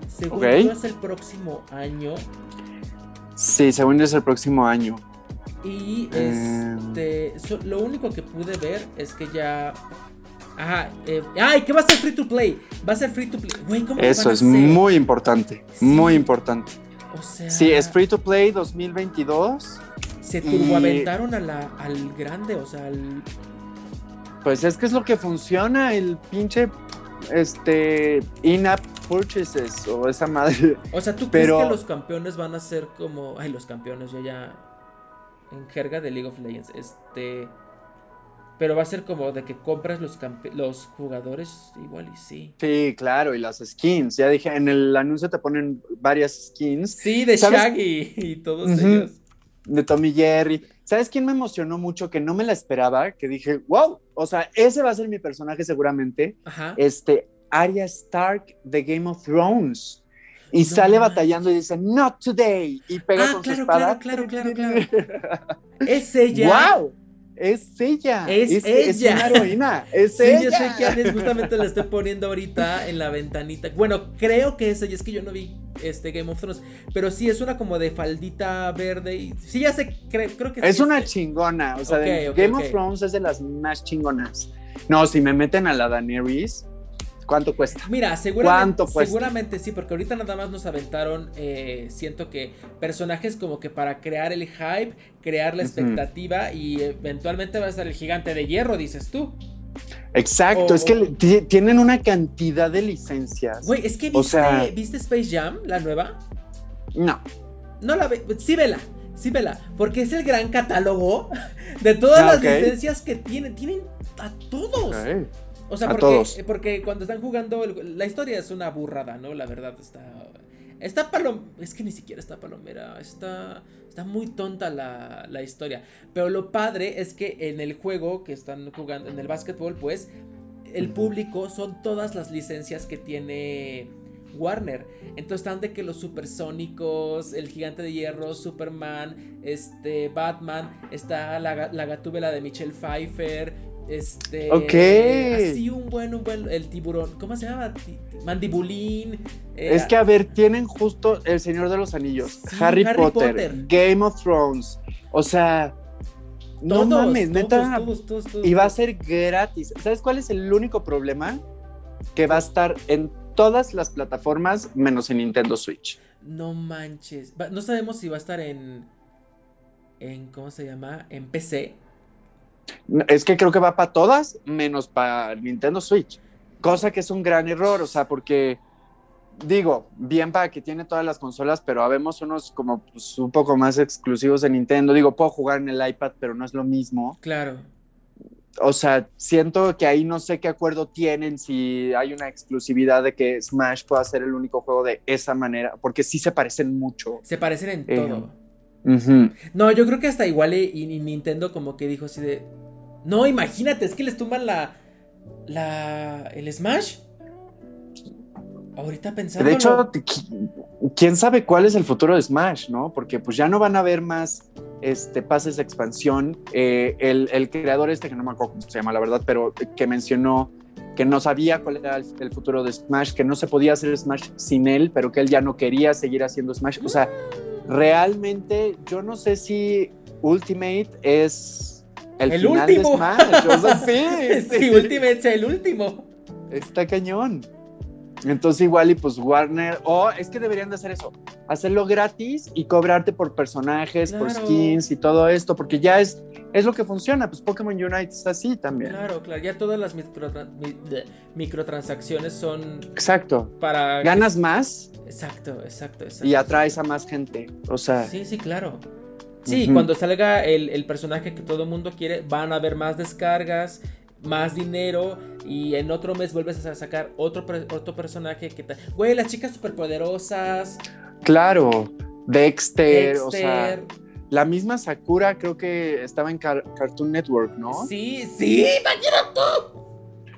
Según yo es el próximo año.
Sí, según yo es el próximo año.
Y este. lo único que pude ver es que ya. Ajá. Eh, ¡Ay! ¿Qué va a ser free to play? Va a ser free to play.
Eso es muy importante. Muy importante. O sea. Sí, es free to play 2022.
Se turboaventaron a la, al grande, o sea, al.
Pues es que es lo que funciona, el pinche. Este. In-app purchases o esa madre.
O sea, ¿tú crees que los campeones van a ser como. Ay, los campeones, yo ya en jerga de League of Legends. Este. Pero va a ser como de que compras los, los jugadores igual y sí.
Sí, claro, y las skins. Ya dije, en el anuncio te ponen varias skins.
Sí, de Shaggy y todos ellos.
De Tommy Jerry. ¿Sabes quién me emocionó mucho? Que no me la esperaba, que dije, wow, o sea, ese va a ser mi personaje seguramente. Ajá. Este, Arya Stark de Game of Thrones. Y sale batallando y dice, not today. Y pega ah, con su espada.
Claro, claro, claro, claro. es ella.
¡Wow! Es ella.
Es, ella. Es una
heroína. Es
sí,
ella.
yo sé es. Justamente la estoy poniendo ahorita en la ventanita. Bueno, creo que es ella. Es que yo no vi este Game of Thrones. Pero sí es una como de faldita verde. Y sí, ya sé. creo que
Es una chingona. O sea, Game of Thrones es de las más chingonas. No, si me meten a la Daenerys ¿Cuánto cuesta?
Mira, seguramente, seguramente sí, porque ahorita nada más nos aventaron, eh, siento que personajes como que para crear el hype, crear la expectativa y eventualmente va a estar el gigante de hierro, dices tú.
Exacto, es que tienen una cantidad de licencias.
Güey, es que viste, viste Space Jam, la nueva.
No.
No la ve, sí vela, sí vela, porque es el gran catálogo de todas ah, las licencias que tienen, tienen a todos. O sea, porque, porque cuando están jugando, la historia es una burrada, ¿no? La verdad está. Está palom. Es que ni siquiera está palomera. Está. Está muy tonta la, la historia. Pero lo padre es que en el juego que están jugando, en el básquetbol, pues. El público son todas las licencias que tiene Warner. Entonces están de que los supersónicos, el gigante de hierro, Superman, este, Batman, está la, la gatúbela de Michelle Pfeiffer, este.
Ok.
Así un buen, un buen. El tiburón. ¿Cómo se llama? Mandibulín.
Eh, es que, a ver, tienen justo El Señor de los Anillos, Harry, Potter, Game of Thrones. O sea. no mames, neta. y va a ser gratis. ¿Sabes cuál es el único problema? Que va a estar en todas las plataformas menos en Nintendo Switch.
No manches. No sabemos si va a estar en. en ¿Cómo se llama? En PC.
Es que creo que va para todas, menos para Nintendo Switch. Cosa que es un gran error, o sea, porque digo, bien para que tiene todas las consolas, pero habemos unos como pues, un poco más exclusivos de Nintendo. Digo, puedo jugar en el iPad, pero no es lo mismo.
Claro.
O sea, siento que ahí no sé qué acuerdo tienen si hay una exclusividad de que Smash pueda ser el único juego de esa manera, porque sí se parecen mucho.
Se parecen en todo. No, yo creo que hasta igual y, Nintendo como que dijo así de... No, imagínate, es que les tumban la... La... El Smash. Ahorita pensando.
De hecho, quién sabe cuál es el futuro de Smash, ¿no? Porque pues ya no van a haber más este, pases de expansión. Eh, el, creador este, que no me acuerdo cómo se llama, la verdad, pero que mencionó que no sabía cuál era el, futuro de Smash, que no se podía hacer Smash sin él, pero que él ya no quería seguir haciendo Smash. O sea, realmente yo no sé si Ultimate es el, final último. de Smash. O sea, sí,
sí, Ultimate es el último.
Está cañón. Entonces igual y pues Warner, o es que deberían de hacer eso, hacerlo gratis y cobrarte por personajes, por skins y todo esto, porque ya es, es lo que funciona, pues Pokémon Unite es así también.
Claro, claro, ya todas las microtransacciones son...
Exacto.
Para...
Ganas más.
Exacto, exacto, exacto.
Y atraes a más gente, o sea...
Sí, sí, claro. Sí, cuando salga el, el personaje que todo el mundo quiere, van a haber más descargas, más dinero y en otro mes vuelves a sacar otro, otro personaje que tal. Güey, las chicas superpoderosas.
Claro, Dexter, o sea, la misma Sakura creo que estaba en Cartoon Network, ¿no?
Sí, sí, imagínate.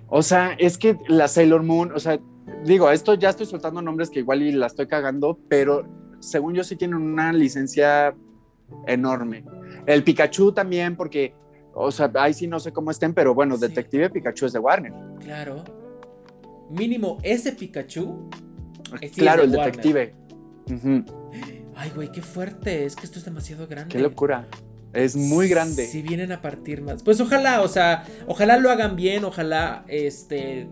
O sea, es que la Sailor Moon, o sea, digo, esto ya estoy soltando nombres que igual y la estoy cagando, pero según yo sí tienen una licencia enorme. El Pikachu también, porque, o sea, ahí sí no sé cómo estén, pero bueno, Detective Pikachu es de Warner.
Claro. Mínimo ese Pikachu.
claro, el detective.
Ay, güey, qué fuerte. Es que esto es demasiado grande.
Qué locura. Es muy grande.
Si vienen a partir más. Pues ojalá, o sea, ojalá lo hagan bien, ojalá este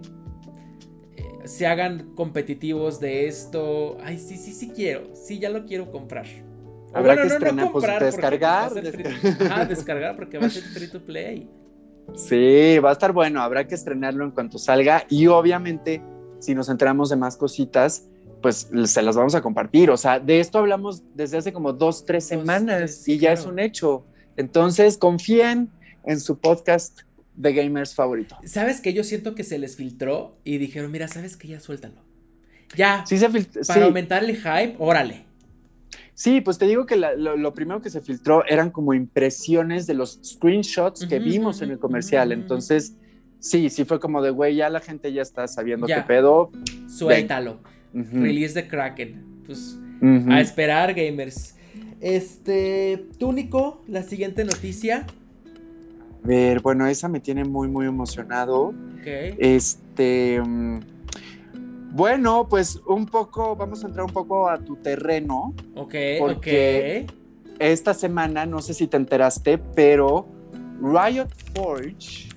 se hagan competitivos de esto. Ay, sí, sí, sí quiero. Sí, ya lo quiero comprar.
Habrá que estrenar, pues, descargar.
ah, descargar porque va a ser free to play.
Sí, va a estar bueno. Habrá que estrenarlo en cuanto salga. Y obviamente, si nos enteramos de más cositas, pues se las vamos a compartir. O sea, de esto hablamos desde hace como dos, tres semanas y ya es un hecho. Entonces, confíen en su podcast de gamers favorito.
¿Sabes que Yo siento que se les filtró y dijeron, mira, ¿sabes que Ya suéltalo. Ya.
Sí se
Para aumentar el hype, órale.
Sí, pues te digo que lo, primero que se filtró eran como impresiones de los screenshots que vimos en el comercial. Entonces, sí, sí fue como de, güey, ya la gente ya está sabiendo qué pedo.
Suéltalo. Release de Kraken. Pues a esperar, gamers. Este, Túnico, la siguiente noticia
ver, bueno, esa me tiene muy, muy emocionado. Este. Mm, bueno, pues un poco, vamos a entrar un poco a tu terreno.
Ok, porque
Esta semana, no sé si te enteraste, pero Riot Forge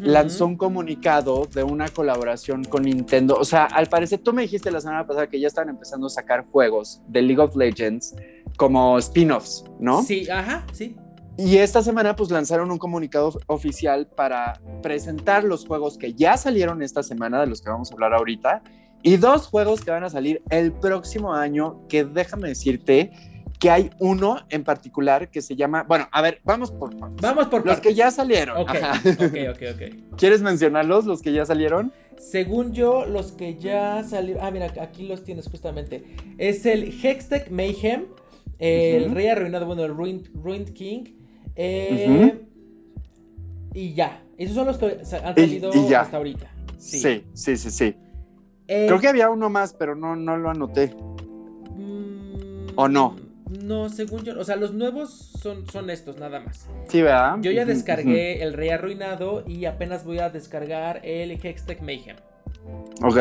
lanzó un comunicado de una colaboración con Nintendo. O sea, al parecer, tú me dijiste la semana pasada que ya estaban empezando a sacar juegos de League of Legends como spin-offs, ¿no?
Sí, ajá, sí.
Y esta semana pues lanzaron un comunicado oficial para presentar los juegos que ya salieron esta semana, de los que vamos a hablar ahorita, y dos juegos que van a salir el próximo año, que déjame decirte que hay uno en particular que se llama, bueno, a ver, vamos por
Vamos por
los que ya salieron.
Ok, ok, ok,
¿Quieres mencionarlos, los que ya salieron?
Según yo, los que ya salieron, ah, mira, aquí los tienes justamente. Es el Hextech Mayhem, el Rey Arruinado, bueno, el Ruined King, eh, y ya. Esos son los que han salido hasta ahorita.
Sí, sí, sí, sí. Eh, Creo que había uno más, pero no, no lo anoté. ¿O no?
Mm, no, según yo. O sea, los nuevos son, son estos, nada más.
Sí, ¿verdad?
Yo ya descargué el Rey Arruinado y apenas voy a descargar el Hextech Mayhem.
Ok.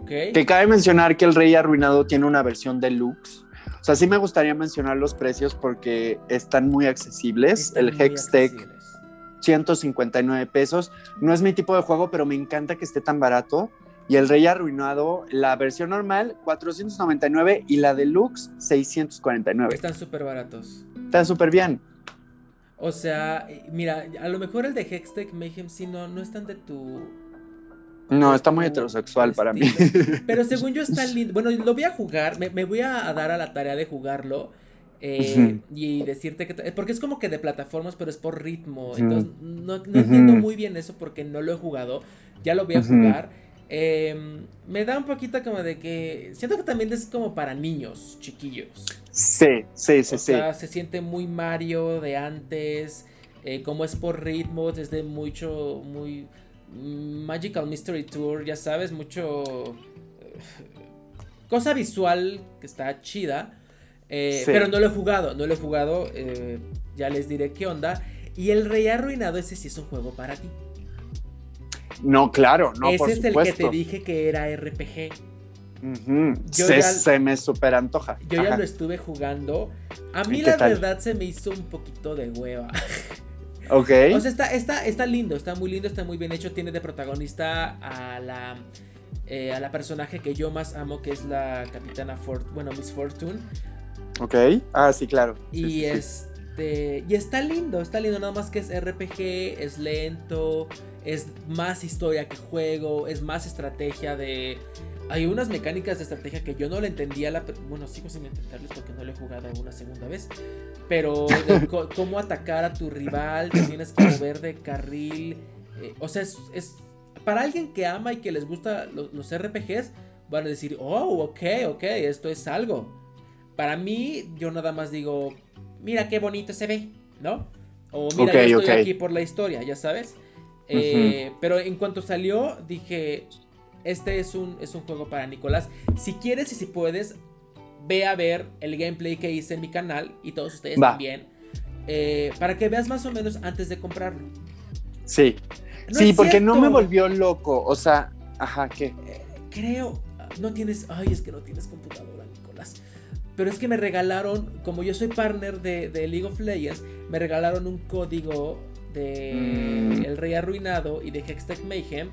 Ok. Que cabe mencionar que el Rey Arruinado tiene una versión deluxe o sea, sí me gustaría mencionar los precios porque están muy accesibles. el Hextech, 159 pesos. No es mi tipo de juego, pero me encanta que esté tan barato. Y el Rey Arruinado, la versión normal, 499 y la deluxe, 649.
Están súper baratos.
Están súper bien.
O sea, mira, a lo mejor el de Hextech Mayhem sí no, no están de tu
no, está muy heterosexual para mí.
Pero según yo está lindo. Bueno, lo voy a jugar, me, voy a dar a la tarea de jugarlo. Eh, y decirte que. Porque es como que de plataformas, pero es por ritmo. Entonces, no, entiendo muy bien eso porque no lo he jugado. Ya lo voy a jugar. Em, me da un poquito como de que. Siento que también es como para niños chiquillos.
Sí, sí, sí, o
Sea, se siente muy Mario de antes. Eh, como es por ritmos, es de mucho. Muy Magical Mystery Tour, ya sabes, mucho eh, cosa visual que está chida. Eh, pero no lo he jugado, no lo he jugado. Ya les diré qué onda. Y el Rey Arruinado, ese sí es un juego para ti.
No, claro, no.
Ese es el que te dije que era RPG.
se, me super antoja.
Yo ya lo estuve jugando. A mí la verdad se me hizo un poquito de hueva.
Ok.
O sea, está, está, está lindo, está muy lindo, está muy bien hecho. Tiene de protagonista a la, eh, a la personaje que yo más amo, que es la capitana Fort, bueno, Miss Fortune.
Ok. Ah, sí, claro.
y este. Y está lindo, está lindo. Nada más que es RPG, es lento, es más historia que juego, es más estrategia de hay unas mecánicas de estrategia que yo no le entendía. La, bueno, sigo sin entenderles porque no lo he jugado una segunda vez. Pero cómo atacar a tu rival, que tienes que mover de carril. Eh, o sea, es, para alguien que ama y que les gusta los, RPGs, van a decir, oh, ok, ok, esto es algo. Para mí, yo nada más digo, mira qué bonito se ve, ¿no? O mira, yo estoy aquí por la historia, ya sabes. Eh, pero en cuanto salió, dije, este es un, es un juego para Nicolás. Si quieres y si puedes, ve a ver el gameplay que hice en mi canal y todos ustedes también. Eh, para que veas más o menos antes de comprarlo.
Sí. sí, porque no me volvió loco. O sea, ajá, ¿qué?
Eh, creo, no tienes, ay, es que no tienes computadora, Nicolás. Pero es que me regalaron, como yo soy partner de, League of Legends, me regalaron un código de mm. El Rey Arruinado y de Hextech Mayhem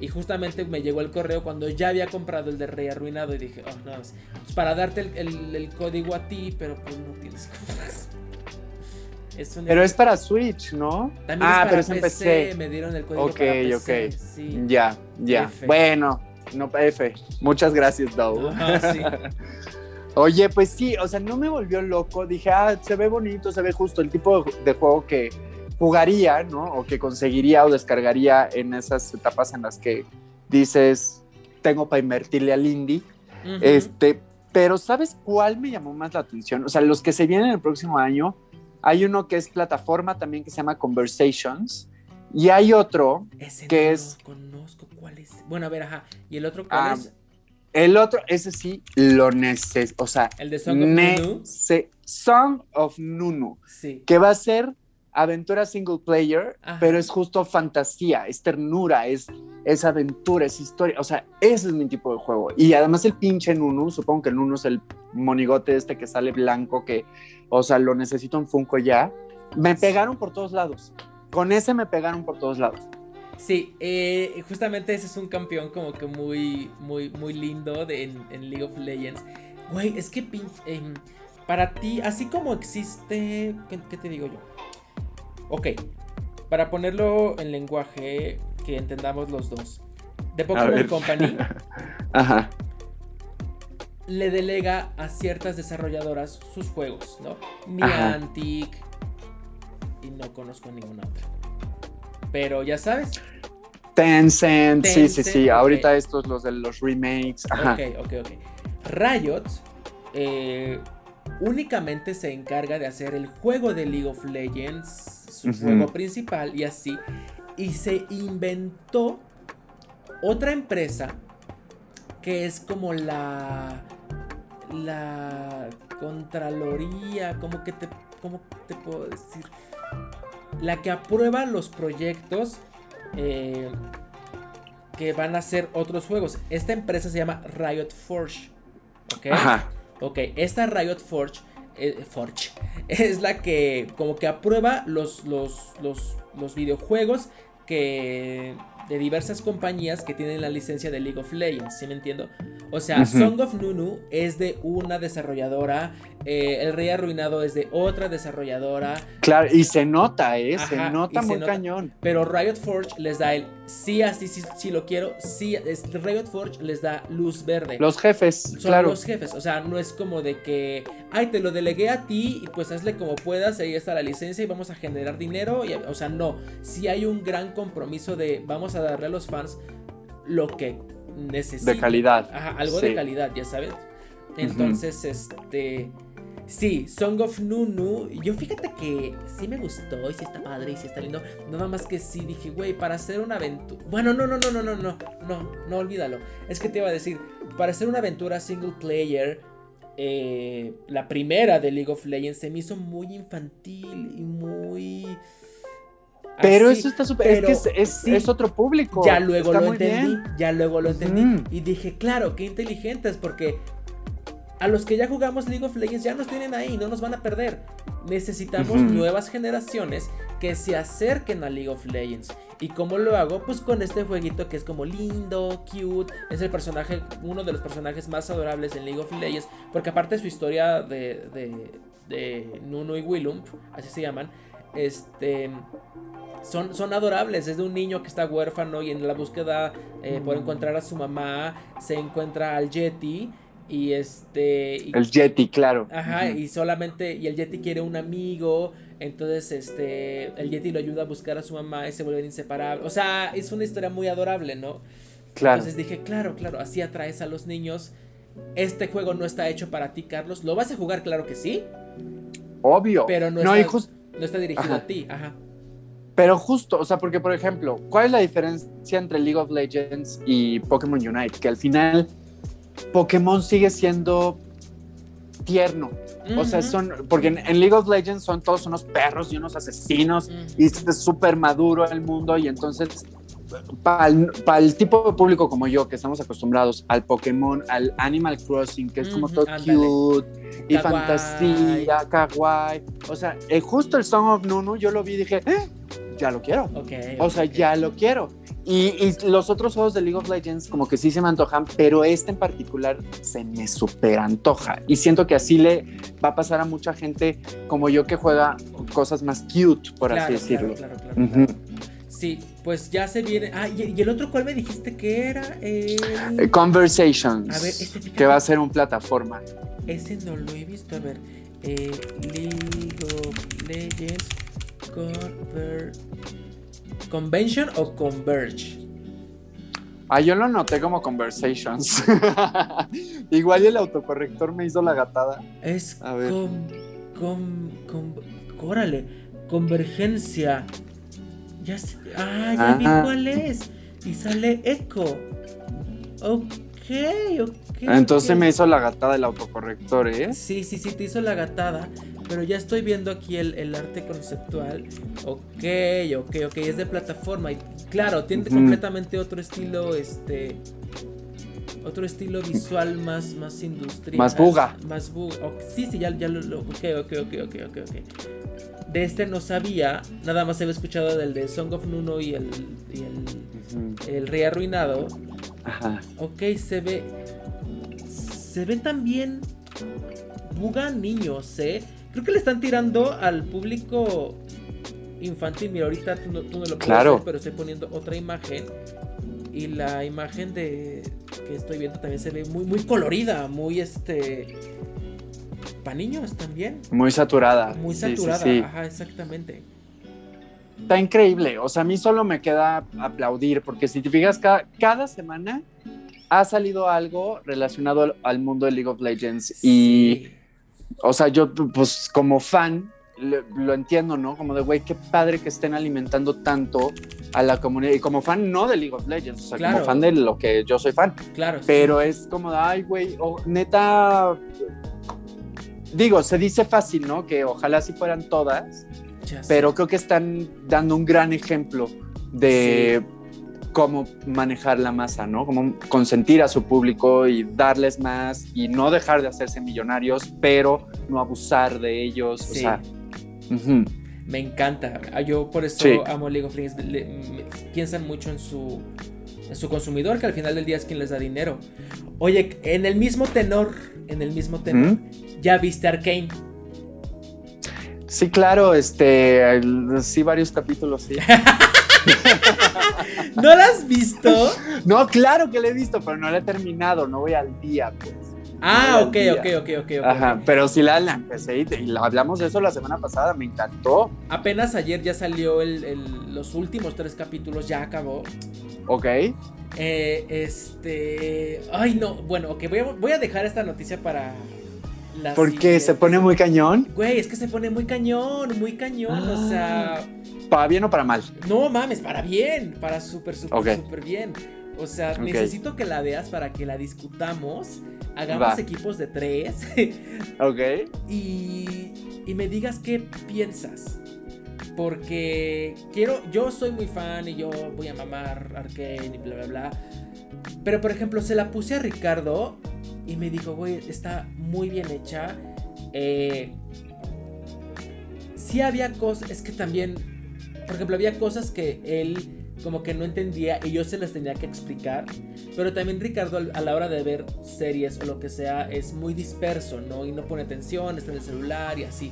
y justamente me llegó el correo cuando ya había comprado el de Rey Arruinado y dije, oh, no, pues para darte el, código a ti, pero pues no tienes
es Pero es para Switch, ¿no?
También ah, pero es en PC. Me dieron el código
Ok, para ok. Ya, ya. Bueno, no, F. Muchas gracias, Dow. sí. Oye, pues sí, o sea, no me volvió loco. Dije, ah, se ve bonito, se ve justo el tipo de juego que jugaría, ¿no? O que conseguiría o descargaría en esas etapas en las que dices, tengo para invertirle al indie. Este, pero ¿sabes cuál me llamó más la atención? O sea, los que se vienen el próximo año, hay uno que es plataforma también que se llama Conversations. Y hay otro que es.
conozco cuál es. Bueno, a ver, ajá. ¿Y el otro cuál ah, es?
El otro, ese sí lo necesito. O sea,
el de Song of Nunu.
Song of Nunu. Sí. Que va a ser aventura single player, pero es justo fantasía, es ternura, es, es aventura, es historia. O sea, ese es mi tipo de juego. Y además el pinche Nunu, supongo que el Nunu es el monigote este que sale blanco, que, o sea, lo necesito en Funko ya. Me pegaron por todos lados. Con ese me pegaron por todos lados.
Sí, eh, justamente ese es un campeón como que muy, muy, muy lindo de, en, League of Legends. Güey, es que em, para ti, así como existe, ¿qué te digo yo? Ok, para ponerlo en lenguaje que entendamos los dos. The Pokémon Company Ajá. le delega a ciertas desarrolladoras sus juegos, ¿no? Niantic y no conozco ninguna otra. Pero ya sabes.
Tencent, sí, sí, sí. Ahorita estos, los de los remakes. Ajá.
Ok, ok, ok. Riot eh, únicamente se encarga de hacer el juego de League of Legends su juego principal y así. Y se inventó otra empresa que es como la la contraloría, como que te cómo te puedo decir, la que aprueba los proyectos eh, que van a hacer otros juegos. Esta empresa se llama Riot Forge. ¿Ok? Ok, esta Riot Forge eh, Forge, es la que como que aprueba los, los, los, los videojuegos que de diversas compañías que tienen la licencia de League of Legends, ¿sí me entiendo? O sea, Song of Nunu es de una desarrolladora, eh, El Rey Arruinado es de otra desarrolladora.
Claro, y se nota, ¿eh? se nota muy cañón.
Pero Riot Forge les da el sí, así, sí, sí, lo quiero, sí, Riot Forge les da luz verde.
Los jefes,
Son
claro.
los jefes, o sea, no es como de que, ay, te lo delegué a ti y pues hazle como puedas, ahí está la licencia y vamos a generar dinero. o sea, no, sí hay un gran compromiso de vamos a darle a los fans lo que necesitan.
De calidad.
Ajá, algo de calidad, ya sabes. Entonces, este... Sí, Song of Nunu. Yo fíjate que sí me gustó y sí está padre y sí está lindo. Nada más que sí dije, güey, para hacer una aventura. Bueno, no, no, no, no, no, no, no, no, olvídalo. Es que te iba a decir, para hacer una aventura single player, eh, la primera de League of Legends se me hizo muy infantil y muy.
Pero eso está súper. Es que es, otro público.
Ya luego lo entendí. Ya luego lo entendí. Y dije, claro, qué inteligentes, porque a los que ya jugamos League of Legends ya nos tienen ahí, no nos van a perder. Necesitamos nuevas generaciones que se acerquen a League of Legends. ¿Y cómo lo hago? Pues con este jueguito que es como lindo, cute. Es el personaje, uno de los personajes más adorables en League of Legends. Porque aparte de su historia de, de, de Nuno y Willump, así se llaman, este, son, son, adorables. Es de un niño que está huérfano y en la búsqueda eh, por encontrar a su mamá se encuentra al Yeti y este.
el Yeti, claro.
Ajá, y solamente. Y el Yeti quiere un amigo. Entonces, este. El Yeti lo ayuda a buscar a su mamá y se vuelven inseparables. O sea, es una historia muy adorable, ¿no? Claro. Entonces dije, claro, claro, así atraes a los niños. Este juego no está hecho para ti, Carlos. ¿Lo vas a jugar? Claro que sí.
obvio.
Pero no, está, dirigido a ti, ajá.
Pero justo, o sea, porque por ejemplo, ¿cuál es la diferencia entre League of Legends y Pokémon Unite? Que al final Pokémon sigue siendo tierno. O sea, son, porque en, League of Legends son todos unos perros y unos asesinos y es súper maduro el mundo y entonces para el, tipo de público como yo, que estamos acostumbrados al Pokémon, al Animal Crossing, que es como todo cute y fantasía, kawaii. O sea, eh, justo el Song of Nunu, yo lo vi y dije, eh, ya lo quiero. o sea, ya lo quiero. Y, los otros juegos de League of Legends como que sí se me antojan, pero este en particular se me super antoja. Y siento que así le va a pasar a mucha gente como yo que juega cosas más cute, por así decirlo. Claro, claro,
Sí, pues ya se viene. Ah, ¿y, el otro cuál me dijiste que era? Eh,
Conversations. A ver, este que va a ser un plataforma.
Ese no lo he visto. A ver. Eh, League of Legends Convention o Converge.
Ah, yo lo noté como Conversations. Igual y el autocorrector me hizo la gatada.
Es A ver. Con, con, órale, convergencia. Ya sé, ah, ya vi cuál es. Y sale Echo. Ok, ok.
Entonces me hizo la gatada el autocorrector, ¿eh?
Sí, sí, sí, te hizo la gatada. Pero ya estoy viendo aquí el, arte conceptual. Ok, ok, ok. Es de plataforma. Y claro, tiene completamente otro estilo. Este. Otro estilo visual más, más industrial.
Más buga.
Más buga. sí, sí, ya, ya lo, Ok, ok, ok, ok, ok, ok. De este no sabía. Nada más había escuchado del de Song of Nuno y el. Y el, el Rey Arruinado. Ajá. Ok, se ve. Se ve también. Buga niños, ¿eh? Creo que le están tirando al público infantil. Mira, ahorita tú no, tú no lo puedes ver, pero estoy poniendo otra imagen. Y la imagen de que estoy viendo también se ve muy, muy colorida, muy este. Para niños también.
Muy saturada.
Muy saturada, ajá, exactamente.
Está increíble. O sea, a mí solo me queda aplaudir, porque si te fijas, cada, cada semana ha salido algo relacionado al, mundo de League of Legends. Y o sea, yo pues como fan lo, entiendo, ¿no? Como de, güey, qué padre que estén alimentando tanto a la comunidad. Y como fan no de League of Legends, o sea, como fan de lo que yo soy fan.
Claro.
Pero es como de, ay, güey, neta... Digo, se dice fácil, ¿no? Que ojalá si fueran todas. Pero creo que están dando un gran ejemplo de cómo manejar la masa, ¿no? Cómo consentir a su público y darles más y no dejar de hacerse millonarios, pero no abusar de ellos. O sea,
me encanta. Ah, yo por eso amo League of Legends. piensan mucho en su, en su consumidor, que al final del día es quien les da dinero. Oye, en el mismo tenor, en el mismo tenor, ¿ya viste Arkane?
Sí, claro, este, sí, varios capítulos, sí.
¿No la has visto?
No, claro que la he visto, pero no la he terminado, no voy al día, pues.
Ah, ok, ok, ok, ok,
Ajá, pero sí la, empecé y, hablamos de eso la semana pasada, me encantó.
Apenas ayer ya salió los últimos tres capítulos, ya acabó.
Ok.
Eh, este. Ay, no, bueno, ok, voy a, voy a dejar esta noticia para.
¿Por qué? ¿Se pone muy cañón?
Güey, es que se pone muy cañón, muy cañón, o sea.
¿Para bien o para mal?
No mames, para bien, para súper, súper, súper bien. O sea, necesito que la veas para que la discutamos. Hagamos equipos de tres.
ok.
Y, y me digas qué piensas. Porque quiero, yo soy muy fan y yo voy a mamar Arkane y bla, bla, bla. Pero por ejemplo, se la puse a Ricardo y me dijo, güey, está muy bien hecha. Eh, sí había cosas, es que también por ejemplo, había cosas que él como que no entendía y yo se las tenía que explicar. Pero también Ricardo a la hora de ver series o lo que sea es muy disperso, ¿no? Y no pone atención, está en el celular y así.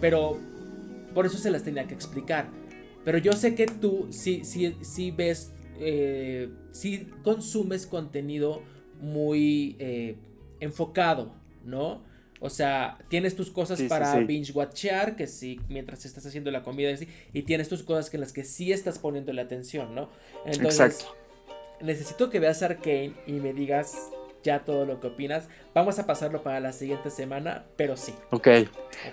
Pero por eso se las tenía que explicar. Pero yo sé que tú sí, sí, sí ves, eh, sí consumes contenido muy eh, enfocado, ¿no? O sea, tienes tus cosas para binge watchear, que sí, mientras estás haciendo la comida y, y tienes tus cosas que en las que sí estás poniendo la atención, ¿no? Entonces, Exacto. necesito que veas Arkane y me digas ya todo lo que opinas. Vamos a pasarlo para la siguiente semana, pero sí.
Ok.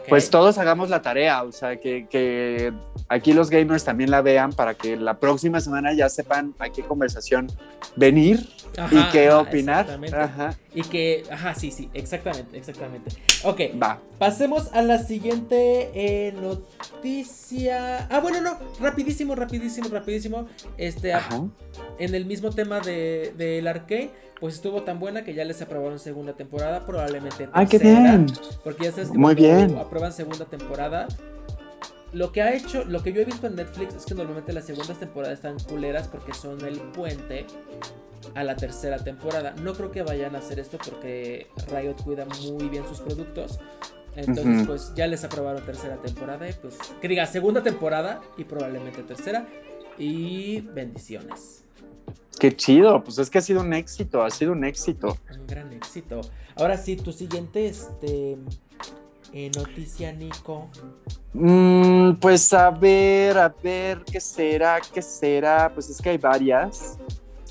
Pues todos hagamos la tarea, o sea, que, aquí los gamers también la vean para que la próxima semana ya sepan a qué conversación venir y qué opinar.
Ajá. Y que, ajá, sí, sí, exactamente, exactamente. Ok, va. Pasemos a la siguiente eh, noticia. Ah, bueno, no, rapidísimo, rapidísimo, rapidísimo. Este, en el mismo tema del de, arcade pues estuvo tan buena que ya les aprobaron segunda temporada, probablemente tercera.
¡Ay, qué bien!
Porque ya sabes que
Muy bien.
aprueban segunda temporada. Lo que ha hecho, lo que yo he visto en Netflix es que normalmente las segundas temporadas están culeras porque son el puente a la tercera temporada. No creo que vayan a hacer esto porque Riot cuida muy bien sus productos. Entonces, pues ya les aprobaron tercera temporada y pues que diga segunda temporada y probablemente tercera. Y bendiciones.
Qué chido, pues es que ha sido un éxito, ha sido un éxito.
Un gran éxito. Ahora sí, tu siguiente este, eh, noticia, Nico.
Mm, pues a ver, a ver, ¿qué será? ¿Qué será? Pues es que hay varias.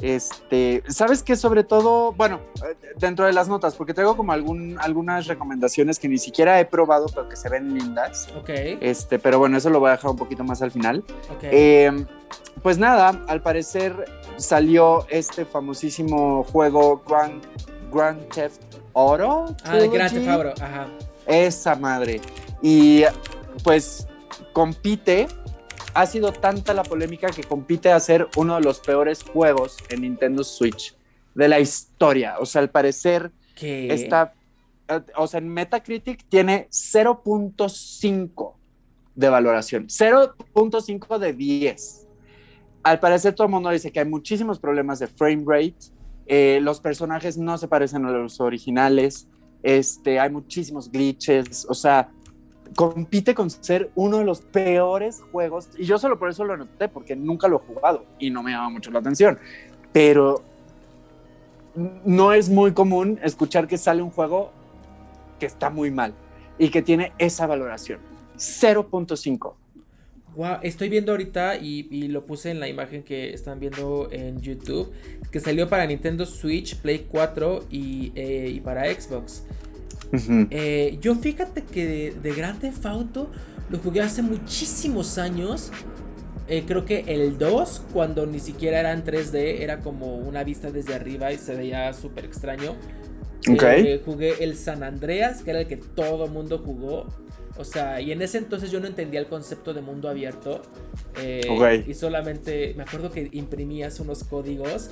Este, ¿sabes qué? Sobre todo, bueno, dentro de las notas, porque tengo como algún, algunas recomendaciones que ni siquiera he probado, pero que se ven lindas.
Ok.
Este, pero bueno, eso lo voy a dejar un poquito más al final. Ok. Em, pues nada, al parecer salió este famosísimo juego Grand, Grand Theft Auto.
Ah, de Grand Theft Auto, ajá.
Esa madre. Y pues compite, ha sido tanta la polémica que compite a ser uno de los peores juegos en Nintendo Switch de la historia. O sea, al parecer ¿Qué? está, o sea, en Metacritic tiene 0.5 de valoración, 0.5 de 10 al parecer todo el mundo dice que hay muchísimos problemas de frame rate, eh, los personajes no se parecen a los originales, este, hay muchísimos glitches, o sea, compite con ser uno de los peores juegos, y yo solo por eso lo noté, porque nunca lo he jugado y no me llama mucho la atención, pero no es muy común escuchar que sale un juego que está muy mal y que tiene esa valoración, 0.5
estoy viendo ahorita y, lo puse en la imagen que están viendo en YouTube, que salió para Nintendo Switch, Play 4 eh, y, para Xbox. Eh, yo fíjate que de, de Grand Theft Auto lo jugué hace muchísimos años. Eh, creo que el 2, cuando ni siquiera era en 3D, era como una vista desde arriba y se veía súper extraño. jugué el San Andreas, que era el que todo mundo jugó. O sea, y en ese entonces yo no entendía el concepto de mundo abierto. Eh, y solamente me acuerdo que imprimías unos códigos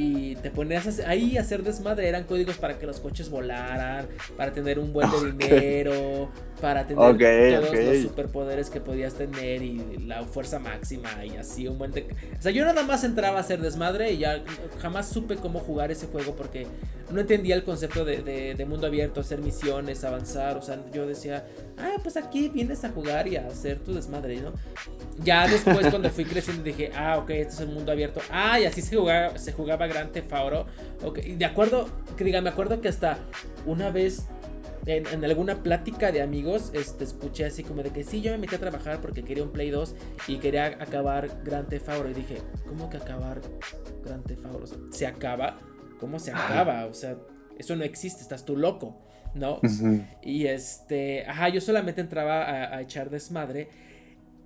y te ponías ahí a hacer desmadre. Eran códigos para que los coches volaran, para tener un buen de dinero, para tener todos los superpoderes que podías tener y la fuerza máxima y así un buen de... O sea, yo nada más entraba a hacer desmadre y ya jamás supe cómo jugar ese juego porque no entendía el concepto de, mundo abierto, hacer misiones, avanzar. O sea, yo decía, ah, pues aquí vienes a jugar y a hacer tu desmadre, ¿no? Ya después cuando fui creciendo dije, ah, ok, este es el mundo abierto. Ah, y así se jugaba, se jugaba Grand Theft Auto. Ok, de acuerdo, que diga, me acuerdo que hasta una vez en, alguna plática de amigos, este, escuché así como de que sí, yo me metí a trabajar porque quería un Play 2 y quería acabar Grand Theft Auto. Y dije, ¿cómo que acabar Grand Theft Auto? ¿Se acaba? ¿Cómo se acaba? O sea, eso no existe, estás tú loco, ¿no? Y este, ajá, yo solamente entraba a, echar desmadre.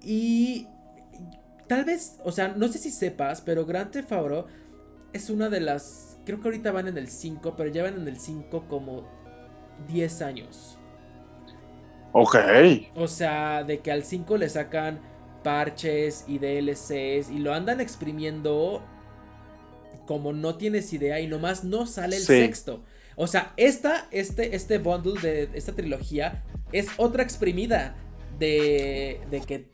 Y tal vez, o sea, no sé si sepas, pero Grand Theft Auto es una de las, creo que ahorita van en el 5, pero ya van en el 5 como 10 años.
Ok.
O sea, de que al 5 le sacan parches y DLCs y lo andan exprimiendo como no tienes idea y nomás no sale el sexto. O sea, esta, este, este bundle de esta trilogía es otra exprimida de, de que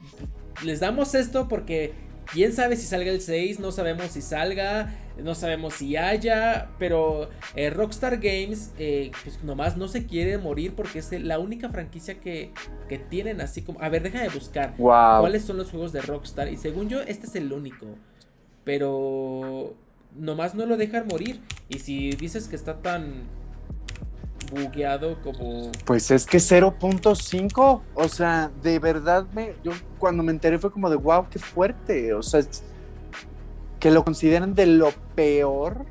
les damos esto porque quién sabe si salga el 6, no sabemos si salga no sabemos si haya, pero eh, Rockstar Games, eh, pues nomás no se quiere morir porque es la única franquicia que, que tienen así como... A ver, déjame buscar cuáles son los juegos de Rockstar. Y según yo, este es el único. Pero nomás no lo dejan morir. Y si dices que está tan bugueado como...
Pues es que 0.5, o sea, de verdad me... Yo cuando me enteré fue como de, wow, qué fuerte. O sea, que lo consideran de lo peor.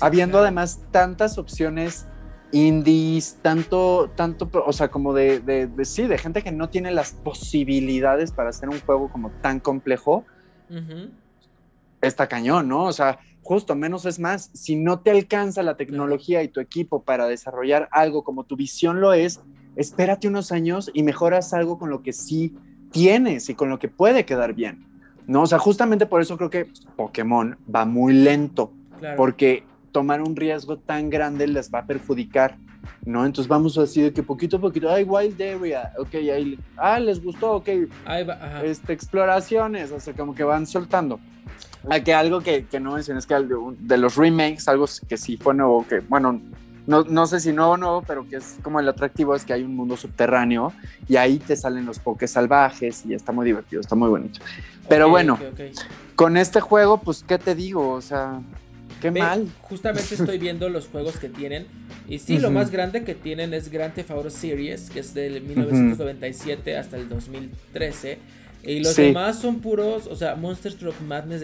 habiendo además tantas opciones indies, tanto, tanto, o sea, como de, de, sí, de gente que no tiene las posibilidades para hacer un juego como tan complejo, está cañón, ¿no? O sea, justo menos es más. Si no te alcanza la tecnología y tu equipo para desarrollar algo como tu visión lo es, espérate unos años y mejoras algo con lo que sí tienes y con lo que puede quedar bien. ¿no? O sea, justamente por eso creo que Pokémon va muy lento, porque tomar un riesgo tan grande les va a perjudicar, ¿no? Entonces vamos así de que poquito a poquito, ay, Wild Area, ok, ahí, ah, les gustó, ok, Este, exploraciones, o sea, como que van soltando. Aquí algo que, que no mencioné es que de los remakes, algo que sí fue nuevo, que bueno, no, no, sé si nuevo o no, pero que es como el atractivo es que hay un mundo subterráneo y ahí te salen los pokés salvajes y está muy divertido, está muy bonito. Pero bueno, con este juego, pues, ¿qué te digo? O sea, qué mal.
Justamente estoy viendo los juegos que tienen. Y sí, lo más grande que tienen es Grand Theft Auto Series, que es del 1997 hasta el 2013. Y los demás son puros, o sea, Monster Truck Madness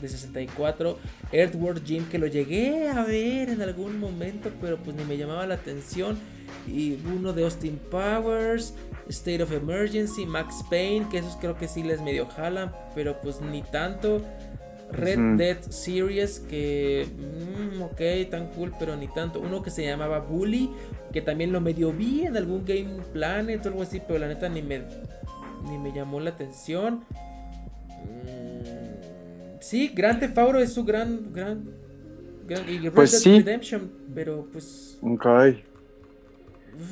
de, 64, Earthworm Jim, que lo llegué a ver en algún momento, pero pues ni me llamaba la atención. Y uno de Austin Powers, State of Emergency, Max Payne, que esos creo que sí les medio jalan, pero pues ni tanto. Red Dead Series, que mm, ok, tan cool, pero ni tanto. Uno que se llamaba Bully, que también lo medio vi en algún Game Planet o algo así, pero la neta ni me ni me llamó la atención. Mm, sí, Grand Theft Auto es su gran, gran,
y pues sí.
Redemption, pero pues.
Ok.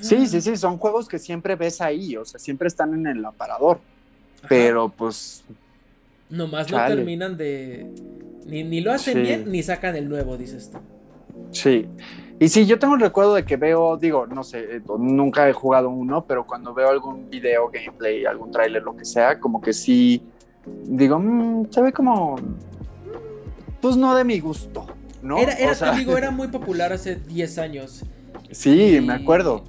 Sí, sí, sí, son juegos que siempre ves ahí, o sea, siempre están en el aparador. Pero pues.
Nomás no terminan de. Ni, ni lo hacen bien, ni sacan el nuevo, dices tú.
Sí. Y sí, yo tengo un recuerdo de que veo, digo, no sé, eh, nunca he jugado uno, pero cuando veo algún video, gameplay, algún tráiler, lo que sea, como que sí, digo, mmm, se ve como, pues no de mi gusto, ¿no?
Era, era, digo, era muy popular hace 10 años.
Sí, me acuerdo.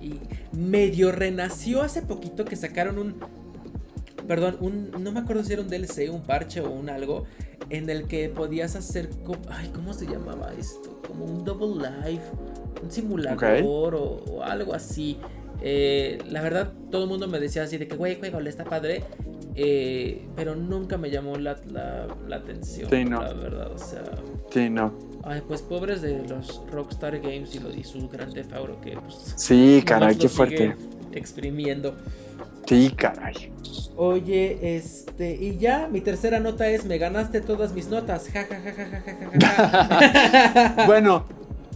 Y medio renació hace poquito que sacaron un, perdón, un, no me acuerdo si era un DLC, un parche o un algo, en el que podías hacer, ay, ¿cómo se llamaba esto? Como un double life, un simulador o, algo así. Eh, la verdad, todo el mundo me decía así de que, güey, le está padre. Eh, pero nunca me llamó la, atención. Sí, no. La verdad, o sea.
Sí, no.
Ay, pues pobres de los Rockstar Games y, lo, y su Gran Theft que pues.
Sí, caray, qué fuerte.
Exprimiendo.
Sí, caray.
Oye, este, y ya, mi tercera nota es, me ganaste todas mis notas. Ja, ja, ja, ja,
ja, ja, bueno,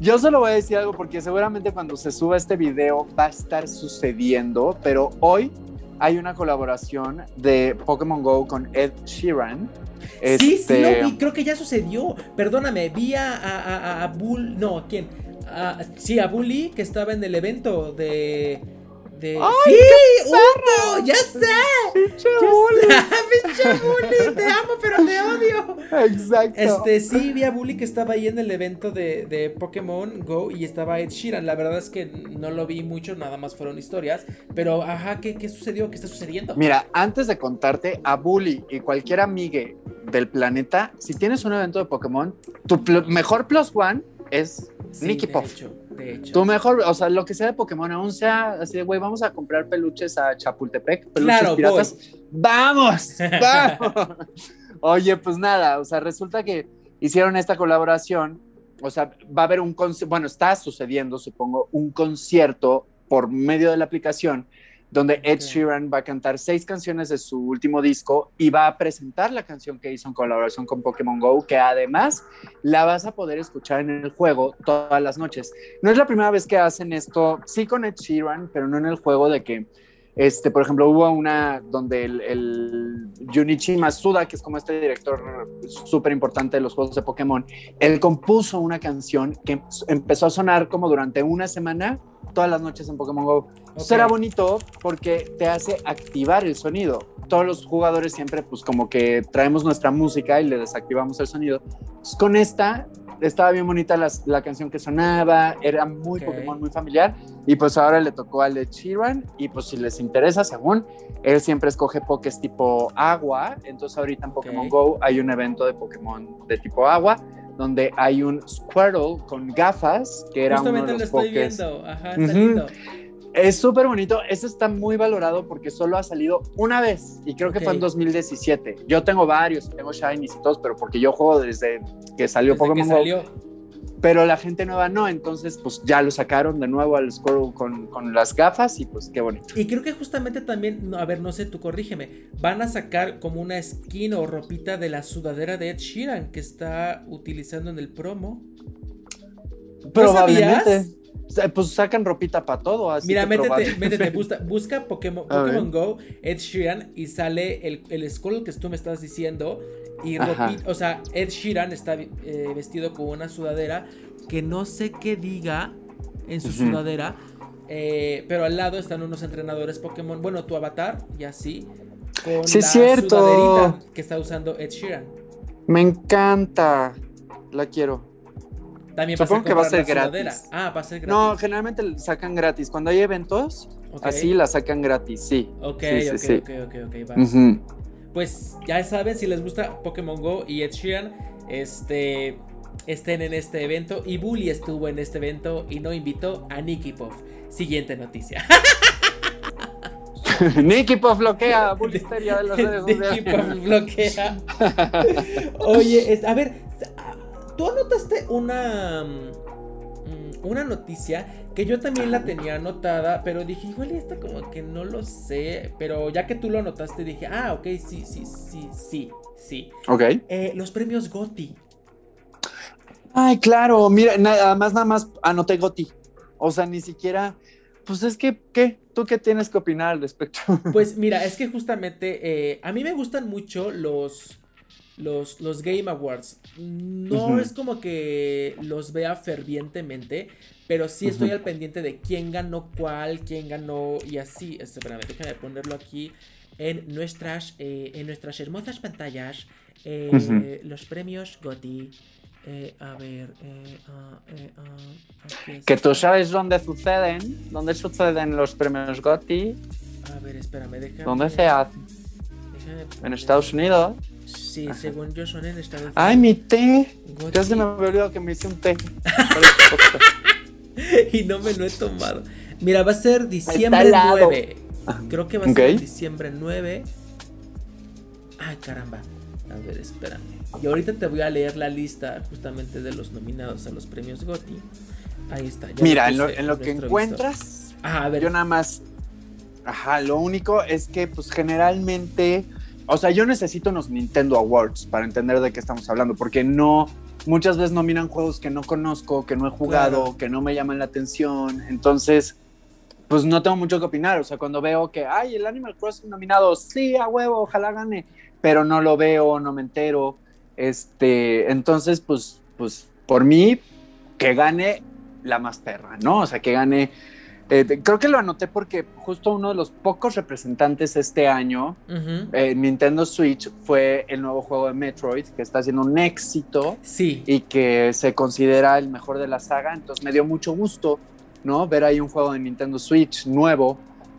yo solo voy a decir algo porque seguramente cuando se suba este video va a estar sucediendo, pero hoy hay una colaboración de Pokémon Go con Ed Sheeran.
Sí, sí, lo este, vi, creo que ya sucedió. Perdóname, vi a, a, a, Bull, no, ¿a quién? sí, a Bully que estaba en el evento de de... ¡Ay, ¡Sí! ¡Ya sé! ¡Pinche Bully! ¡Pinche Bully! ¡Te amo, pero te odio!
Exacto.
Este, sí, vi a Bully que estaba ahí en el evento de, de Pokémon Go y estaba Ed Sheeran. La verdad es que no lo vi mucho, nada más fueron historias. Pero, ajá, ¿qué, qué sucedió? ¿Qué está sucediendo?
Mira, antes de contarte, a Bully y cualquier amigue del planeta, si tienes un evento de Pokémon, tu mejor plus one es Nicky Puff. Tu mejor, o sea, lo que sea de Pokémon, aún sea así de, güey, vamos a comprar peluches a Chapultepec, peluches claro, piratas. ¡Vamos! ¡Vamos! Oye, pues nada, o sea, resulta que hicieron esta colaboración, o sea, va a haber un concierto, bueno, está sucediendo, supongo, un concierto por medio de la aplicación donde Ed Sheeran va a cantar seis canciones de su último disco y va a presentar la canción que hizo en colaboración con Pokémon Go, que además la vas a poder escuchar en el juego todas las noches. No es la primera vez que hacen esto, sí con Ed Sheeran, pero no en el juego de que, este, por ejemplo, hubo una donde el, el Junichi Masuda, que es como este director súper importante de los juegos de Pokémon, él compuso una canción que empezó a sonar como durante una semana todas las noches en Pokémon Go. Será bonito porque te hace activar el sonido. Todos los jugadores siempre, pues como que traemos nuestra música y le desactivamos el sonido. Pues, con esta estaba bien bonita la, canción que sonaba, era muy Pokémon, muy familiar. Y pues ahora le tocó a Ed Sheeran. Y pues si les interesa, según él siempre escoge Pokés tipo agua. Entonces ahorita en Pokémon Go hay un evento de Pokémon de tipo agua donde hay un Squirtle con gafas, que era uno de los lo estoy viendo, ajá, está lindo. Es súper bonito. Ese está muy valorado porque solo ha salido una vez y creo que fue en 2017. Yo tengo varios, tengo Shinies y todos, pero porque yo juego desde que salió Pokémon Go. Pero la gente nueva no, entonces pues ya lo sacaron de nuevo al Squirrel con, con, las gafas y pues qué bonito.
Y creo que justamente también, a ver, no sé, tú corrígeme, van a sacar como una skin o ropita de la sudadera de Ed Sheeran que está utilizando en el promo.
Probablemente. Pues sacan ropita para todo. Así
Mira, métete, métete, busca, Pokémon, Go, Ed Sheeran y sale el, el Skull que tú me estás diciendo. Y ropita, o sea, Ed Sheeran está eh, vestido con una sudadera que no sé qué diga en su sudadera. Eh, pero al lado están unos entrenadores Pokémon. Bueno, tu avatar y así.
Con sí, la cierto. sudaderita
que está usando Ed Sheeran.
Me encanta. La quiero.
También Supongo que va a ser gratis. Ah, va a ser gratis.
No, generalmente sacan gratis. Cuando hay eventos, así la sacan gratis, sí.
Ok,
sí,
ok, ok, ok, ok, Pues ya saben, si les gusta Pokémon Go y Ed Sheeran, este, estén en este evento. Y Bully estuvo en este evento y no invitó a Nicky Puff. Siguiente noticia.
Nicky Puff bloquea Bullisteria de las redes
sociales. Nicky Puff bloquea. Oye, a ver, tú anotaste una mm, una noticia que yo también la tenía anotada, pero dije, igual esta como que no lo sé, pero ya que tú lo anotaste dije, ah, ok, sí, sí, sí, sí, sí.
Ok.
Eh, los premios GOTI.
Ay, claro, mira, nada más, nada más anoté GOTI. O sea, ni siquiera, pues es que, ¿qué? ¿Tú qué tienes que opinar al respecto?
Pues mira, es que justamente eh, a mí me gustan mucho los los, los Game Awards. No es como que los vea fervientemente, pero sí estoy al pendiente de quién ganó cuál, quién ganó y así. Espérame, déjame ponerlo aquí en nuestras, eh, en nuestras hermosas pantallas. Eh, los premios GOTY. Eh, a ver, ah,
ah, que tú sabes dónde suceden, dónde suceden los premios GOTY.
A ver, espérame, déjame.
¿Dónde se hacen? En Estados Unidos.
Sí, según yo son en Estados Unidos.
¡Ay, mi té! Ya se me había olvidado que me hice un té.
y no me lo he tomado. Mira, va a ser diciembre 9. Creo que va a ser diciembre 9. Ay, caramba. A ver, espérame. Y ahorita te voy a leer la lista justamente de los nominados a los premios GOTY. Ahí está.
Mira, en lo, que encuentras, a ver. yo nada más. Ajá, lo único es que, pues generalmente o sea, yo necesito unos Nintendo Awards para entender de qué estamos hablando, porque no, muchas veces nominan juegos que no conozco, que no he jugado, que no me llaman la atención. Entonces, pues no tengo mucho que opinar. O sea, cuando veo que, ay, el Animal Crossing nominado, sí, a huevo, ojalá gane, pero no lo veo, no me entero. Este, entonces, pues, pues, por mí, que gane la más perra, ¿no? O sea, que gane eh, creo que lo anoté porque justo uno de los pocos representantes este año en Nintendo Switch fue el nuevo juego de Metroid, que está siendo un éxito
sí.
y que se considera el mejor de la saga. Entonces me dio mucho gusto ¿no? ver ahí un juego de Nintendo Switch nuevo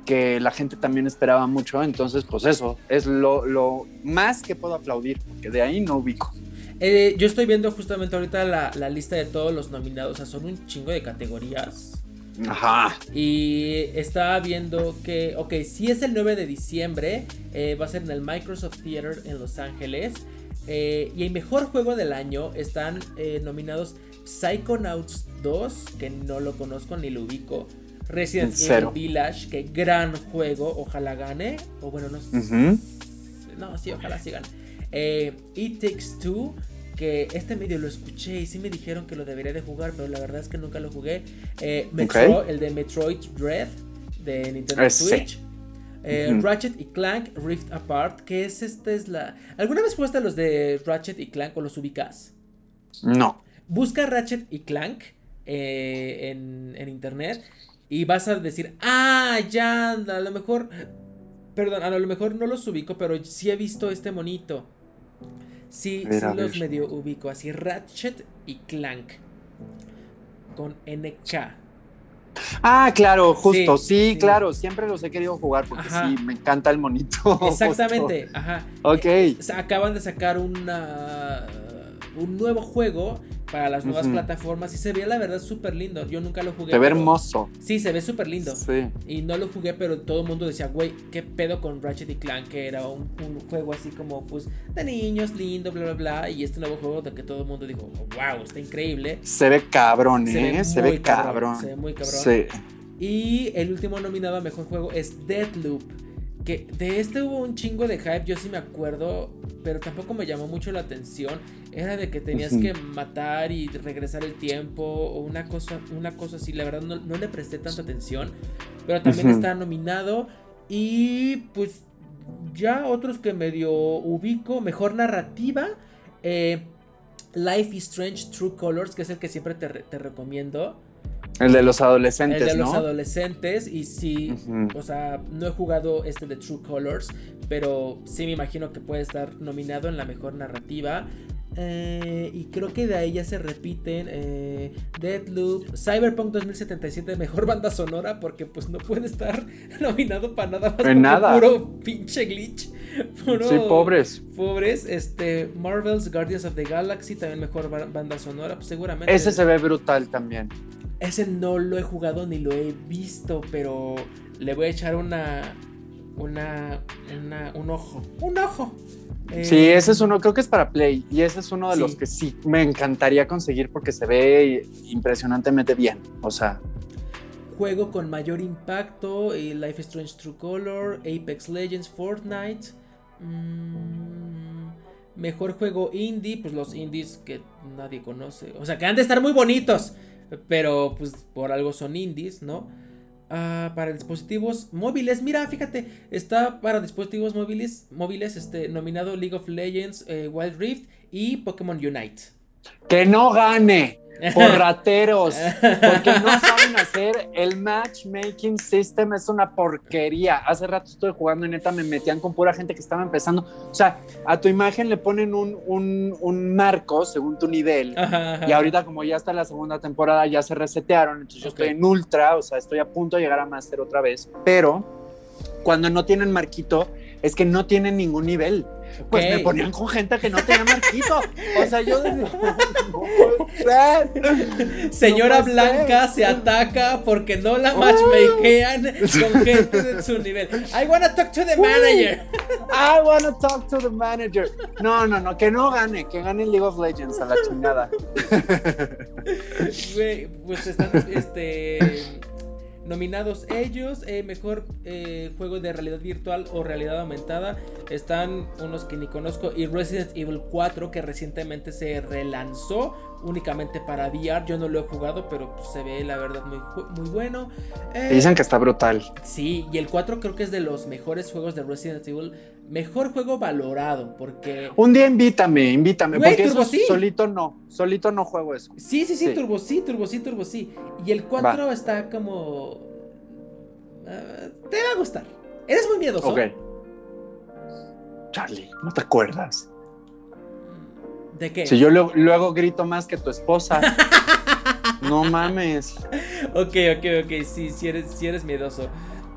que la gente también esperaba mucho. Entonces, pues eso es lo, más que puedo aplaudir, porque de ahí no ubico.
Eh, yo estoy viendo justamente ahorita la, la lista de todos los nominados, o sea, son un chingo de categorías.
Ajá.
Y estaba viendo que, ok, si es el 9 de diciembre, eh, va a ser en el Microsoft Theater en Los Ángeles. Eh, y el mejor juego del año están eh, nominados Psychonauts 2, que no lo conozco ni lo ubico. Resident Evil Village, que gran juego, ojalá gane. O bueno, no sé. No, sí, ojalá sí gane. It Takes Two, que este medio lo escuché y sí me dijeron que lo debería de jugar, pero la verdad es que nunca lo jugué. Eh, Metro, el de Metroid Dread de Nintendo Switch. Eh, Ratchet y Clank Rift Apart, que es esta es la... ¿Alguna vez jugaste los de Ratchet y Clank o los ubicas?
No.
Busca Ratchet y Clank eh, en, en internet y vas a decir, ah, ya, a lo mejor... Perdón, a lo mejor no los ubico, pero sí he visto este monito. Sí, sí los medio ubico así. Ratchet y Clank. Con NK.
Ah, claro, justo, sí, claro, siempre los he querido jugar porque sí, me encanta el monito.
Exactamente, ajá.
Ok.
Eh, acaban de sacar una un nuevo juego para las nuevas plataformas y se ve la verdad súper lindo. Yo nunca lo jugué.
Se ve hermoso.
Sí, se ve súper lindo. Sí. Y no lo jugué, pero todo el mundo decía, güey, qué pedo con Ratchet y Clank, que era un, juego así como, pues, de niños, lindo, bla, bla, bla. Y este nuevo juego de que todo el mundo dijo, wow, está increíble.
Se ve cabrón, ¿eh? Se ve, cabrón.
Se ve muy cabrón. Sí. Y el último nominado a mejor juego es Deadloop que de este hubo un chingo de hype, yo sí me acuerdo, pero tampoco me llamó mucho la atención. Era de que tenías que matar y regresar el tiempo o una cosa, una cosa así. La verdad no, le presté tanta atención, pero también está nominado. Y pues ya otros que medio ubico, mejor narrativa. Eh, Life is Strange True Colors, que es el que siempre te, te recomiendo.
El de los adolescentes,
El de los adolescentes y sí, o sea, no he jugado este de True Colors, pero sí me imagino que puede estar nominado en la mejor narrativa. Eh, y creo que de ahí ya se repiten eh, Deadloop, Cyberpunk 2077, mejor banda sonora, porque pues no puede estar nominado para nada más.
En nada.
Puro pinche glitch.
sí, pobres.
Pobres. Este, Marvel's Guardians of the Galaxy, también mejor banda sonora, pues seguramente.
Ese se ve brutal también.
Ese no lo he jugado ni lo he visto, pero le voy a echar una. Una. un ojo. Un ojo.
sí, eh, ese es uno, creo que es para Play. Y ese es uno de los que sí me encantaría conseguir porque se ve impresionantemente bien. O sea.
Juego con mayor impacto: eh, Life is Strange True Color, Apex Legends, Fortnite. Mm, mejor juego indie, pues los indies que nadie conoce. O sea, que han de estar muy bonitos. Pero pues por algo son indies, ¿no? Ah, para dispositivos móviles, mira, fíjate, está para dispositivos móviles, móviles este, nominado League of Legends, eh, Wild Rift y Pokémon Unite.
Que no gane por rateros, porque no saben hacer el matchmaking system, es una porquería. Hace rato estuve jugando y neta me metían con pura gente que estaba empezando. O sea, a tu imagen le ponen un, un, marco según tu nivel. Y ahorita, como ya está la segunda temporada, ya se resetearon. Entonces yo estoy en ultra, o sea, estoy a punto de llegar a master otra vez. Pero cuando no tienen marquito, es que no tienen ningún nivel. Pues me ponían con gente que no tenía marquito. O sea, yo
Señora Blanca se ataca porque no la matchmakean con gente de su nivel. I wanna talk to the manager.
I wanna talk to the manager. No, no, no, que no gane, que gane League of Legends a la chingada.
pues están este Nominados ellos, eh, mejor eh, juego de realidad virtual o realidad aumentada. Están unos que ni conozco y Resident Evil 4 que recientemente se relanzó únicamente para VR. Yo no lo he jugado, pero pues, se ve la verdad muy, muy bueno.
Eh, dicen que está brutal.
Sí, y el 4 creo que es de los mejores juegos de Resident Evil. Mejor juego valorado, porque...
Un día invítame, invítame, porque eso solito no, solito no juego eso.
Sí, sí, sí, Turbo sí, Turbo sí, Turbo sí. Y el 4 está como... Ah, te va a gustar. Eres muy miedoso. Ok.
Charlie, ¿no te acuerdas?
¿De qué?
Si yo luego, grito más que tu esposa. no mames.
Ok, ok, ok. Sí, si eres, si eres miedoso.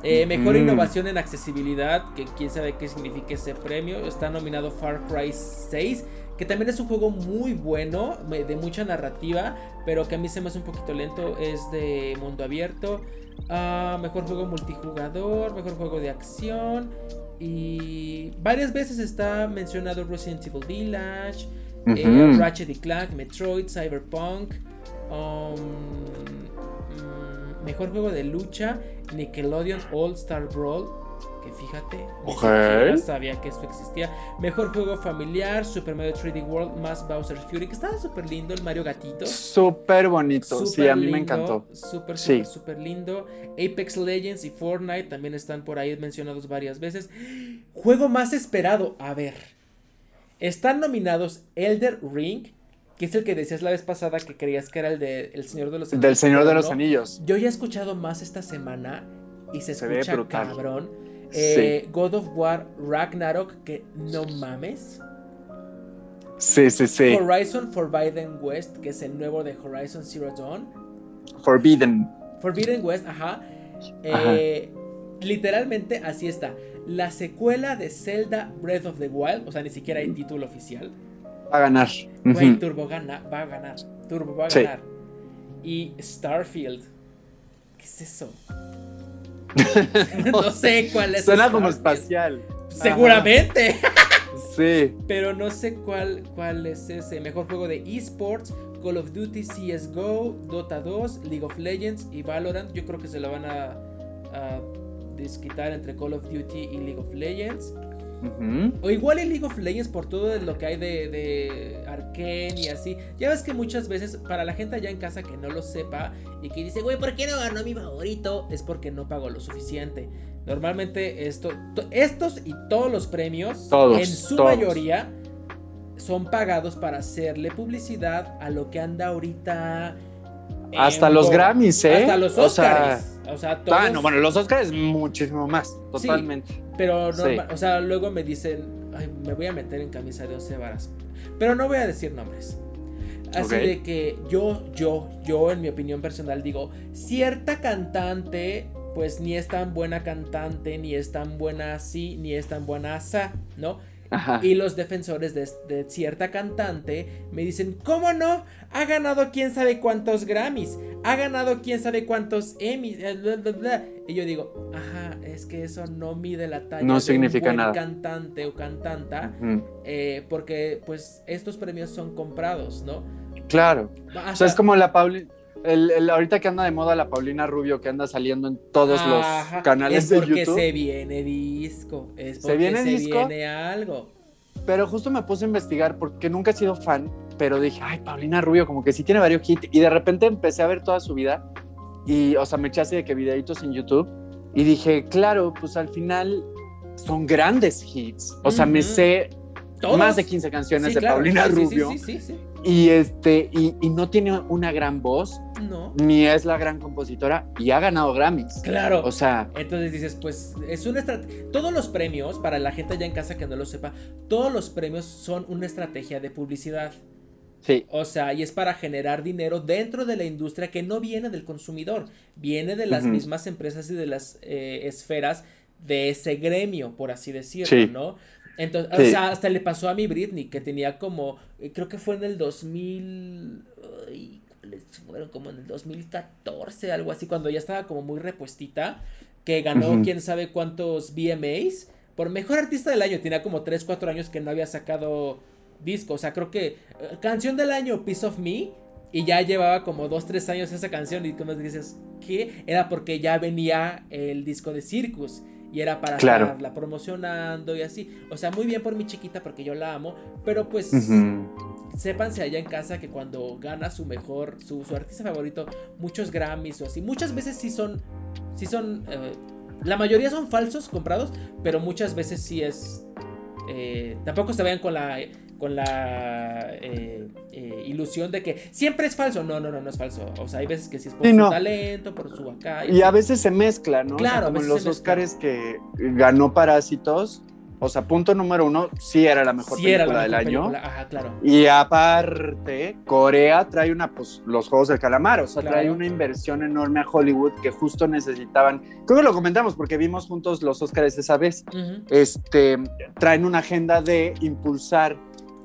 Eh, mejor innovación en accesibilidad, que quién sabe qué significa ese premio. Está nominado Far Cry 6, que también es un juego muy bueno, de mucha narrativa, pero que a mí se me hace un poquito lento. Es de mundo abierto. Ah, mejor juego multijugador, mejor juego de acción. Y varias veces está mencionado Resident Evil Village. Eh, Ratchet y Clank, Metroid, Cyberpunk. Um, mm, mejor juego de lucha, Nickelodeon All Star Brawl. Que fíjate, no sabía que esto existía. Mejor juego familiar, Super Mario 3D World más Bowser Fury, que estaba súper lindo, el Mario Gatito.
Súper bonito, sí, a mí me encantó.
Súper, súper, súper lindo. Apex Legends y Fortnite también están por ahí mencionados varias veces. Juego más esperado, a ver. Están nominados Elder Ring, que es el que decías la vez pasada que creías que era el de El Señor de los
Anillos. Del Señor de los Anillos.
Yo ya he escuchado más esta semana y se, escucha cabrón. Eh, God of War Ragnarok, que no mames.
Sí, sí, sí.
Horizon Forbidden West, que es el nuevo de Horizon Zero Dawn.
Forbidden.
Forbidden West, ajá. Eh, literalmente así está la secuela de Zelda Breath of the Wild, o sea, ni siquiera hay título oficial.
Va a ganar.
Güey, Turbo gana, va a ganar. Turbo va a ganar. Y Starfield. ¿Qué es eso? no sé cuál es.
Suena como espacial.
Seguramente.
sí.
Pero no sé cuál, cuál es ese. Mejor juego de esports. Call of Duty, CSGO, Dota 2, League of Legends y Valorant. Yo creo que se lo van a, a desquitar entre Call of Duty y League of Legends. O igual en League of Legends por todo lo que hay de, de Arkane y así. Ya ves que muchas veces, para la gente allá en casa que no lo sepa y que dice, güey, ¿por qué no ganó mi favorito? Es porque no pagó lo suficiente. Normalmente esto, estos y todos los premios, en su mayoría, son pagados para hacerle publicidad a lo que anda ahorita.
Hasta los Grammys, ¿eh?
Hasta los Oscars. O sea,
ah, bueno, los Oscars muchísimo más, totalmente.
pero, o sea, luego me dicen, ay, me voy a meter en camisa de once varas. Pero no voy a decir nombres. Así de que yo, yo, yo, en mi opinión personal, digo, cierta cantante, pues ni es tan buena cantante, ni es tan buena así, ni es tan buena asa, ¿no? Y los defensores de, cierta cantante me dicen, ¿cómo no? Ha ganado quién sabe cuántos Grammys, ha ganado quién sabe cuántos Emmys, eh, y yo digo, ajá, es que eso no mide la talla
no significa un nada.
cantante o cantanta, eh, porque pues estos premios son comprados, ¿no?
Claro. o sea, es como la Pauli el, ahorita que anda de moda la Paulina Rubio, que anda saliendo en todos los canales de YouTube. Es
porque se viene disco. Es porque se viene, disco, viene algo.
Pero justo me puse a investigar porque nunca he sido fan, pero dije, ay, Paulina Rubio, como que sí tiene varios hits. Y de repente empecé a ver toda su vida. Y, o sea, me eché así de que videitos en YouTube. Y dije, claro, pues al final son grandes hits. O sea, me sé más de 15 canciones de Paulina Rubio. Sí, sí, sí, y este, y, no tiene una gran voz. No. Ni es la gran compositora. Y ha ganado Grammys.
Claro. O sea. Entonces dices, pues, es una estrategia. Todos los premios, para la gente allá en casa que no lo sepa, todos los premios son una estrategia de publicidad.
Sí.
O sea, y es para generar dinero dentro de la industria que no viene del consumidor, viene de las mismas empresas y de las eh, esferas de ese gremio, por así decirlo, ¿no? Entonces, o sea, hasta le pasó a mi Britney, que tenía como, eh, creo que fue en el 2000, fueron como en el 2014, algo así, cuando ya estaba como muy repuestita, que ganó quién sabe cuántos VMAs por mejor artista del año, tenía como 3, 4 años que no había sacado disco, o sea, creo que eh, canción del año, Piece of Me, y ya llevaba como 2, 3 años esa canción, y como dices, ¿qué? Era porque ya venía el disco de Circus y era para estarla promocionando y así. O sea, muy bien por mi chiquita porque yo la amo, pero pues sépanse allá en casa que cuando gana su mejor, su, artista favorito, muchos Grammys o así, muchas veces sí son, sí son, eh, la mayoría son falsos comprados, pero muchas veces sí es... Eh, tampoco se vayan con la con la eh, eh, ilusión de que siempre es falso. No, no, no, no es falso. O sea, hay veces que sí es por su talento, por su acá.
Y, a veces se mezcla, ¿no? Claro, como los Oscars que ganó Parásitos. O sea, punto número uno, sí era la mejor película del año.
Ajá, claro.
Y aparte, Corea trae una, pues, los Juegos del Calamar, o sea, trae una inversión enorme a Hollywood que justo necesitaban. Creo que lo comentamos porque vimos juntos los Oscars esa vez. Este, traen una agenda de impulsar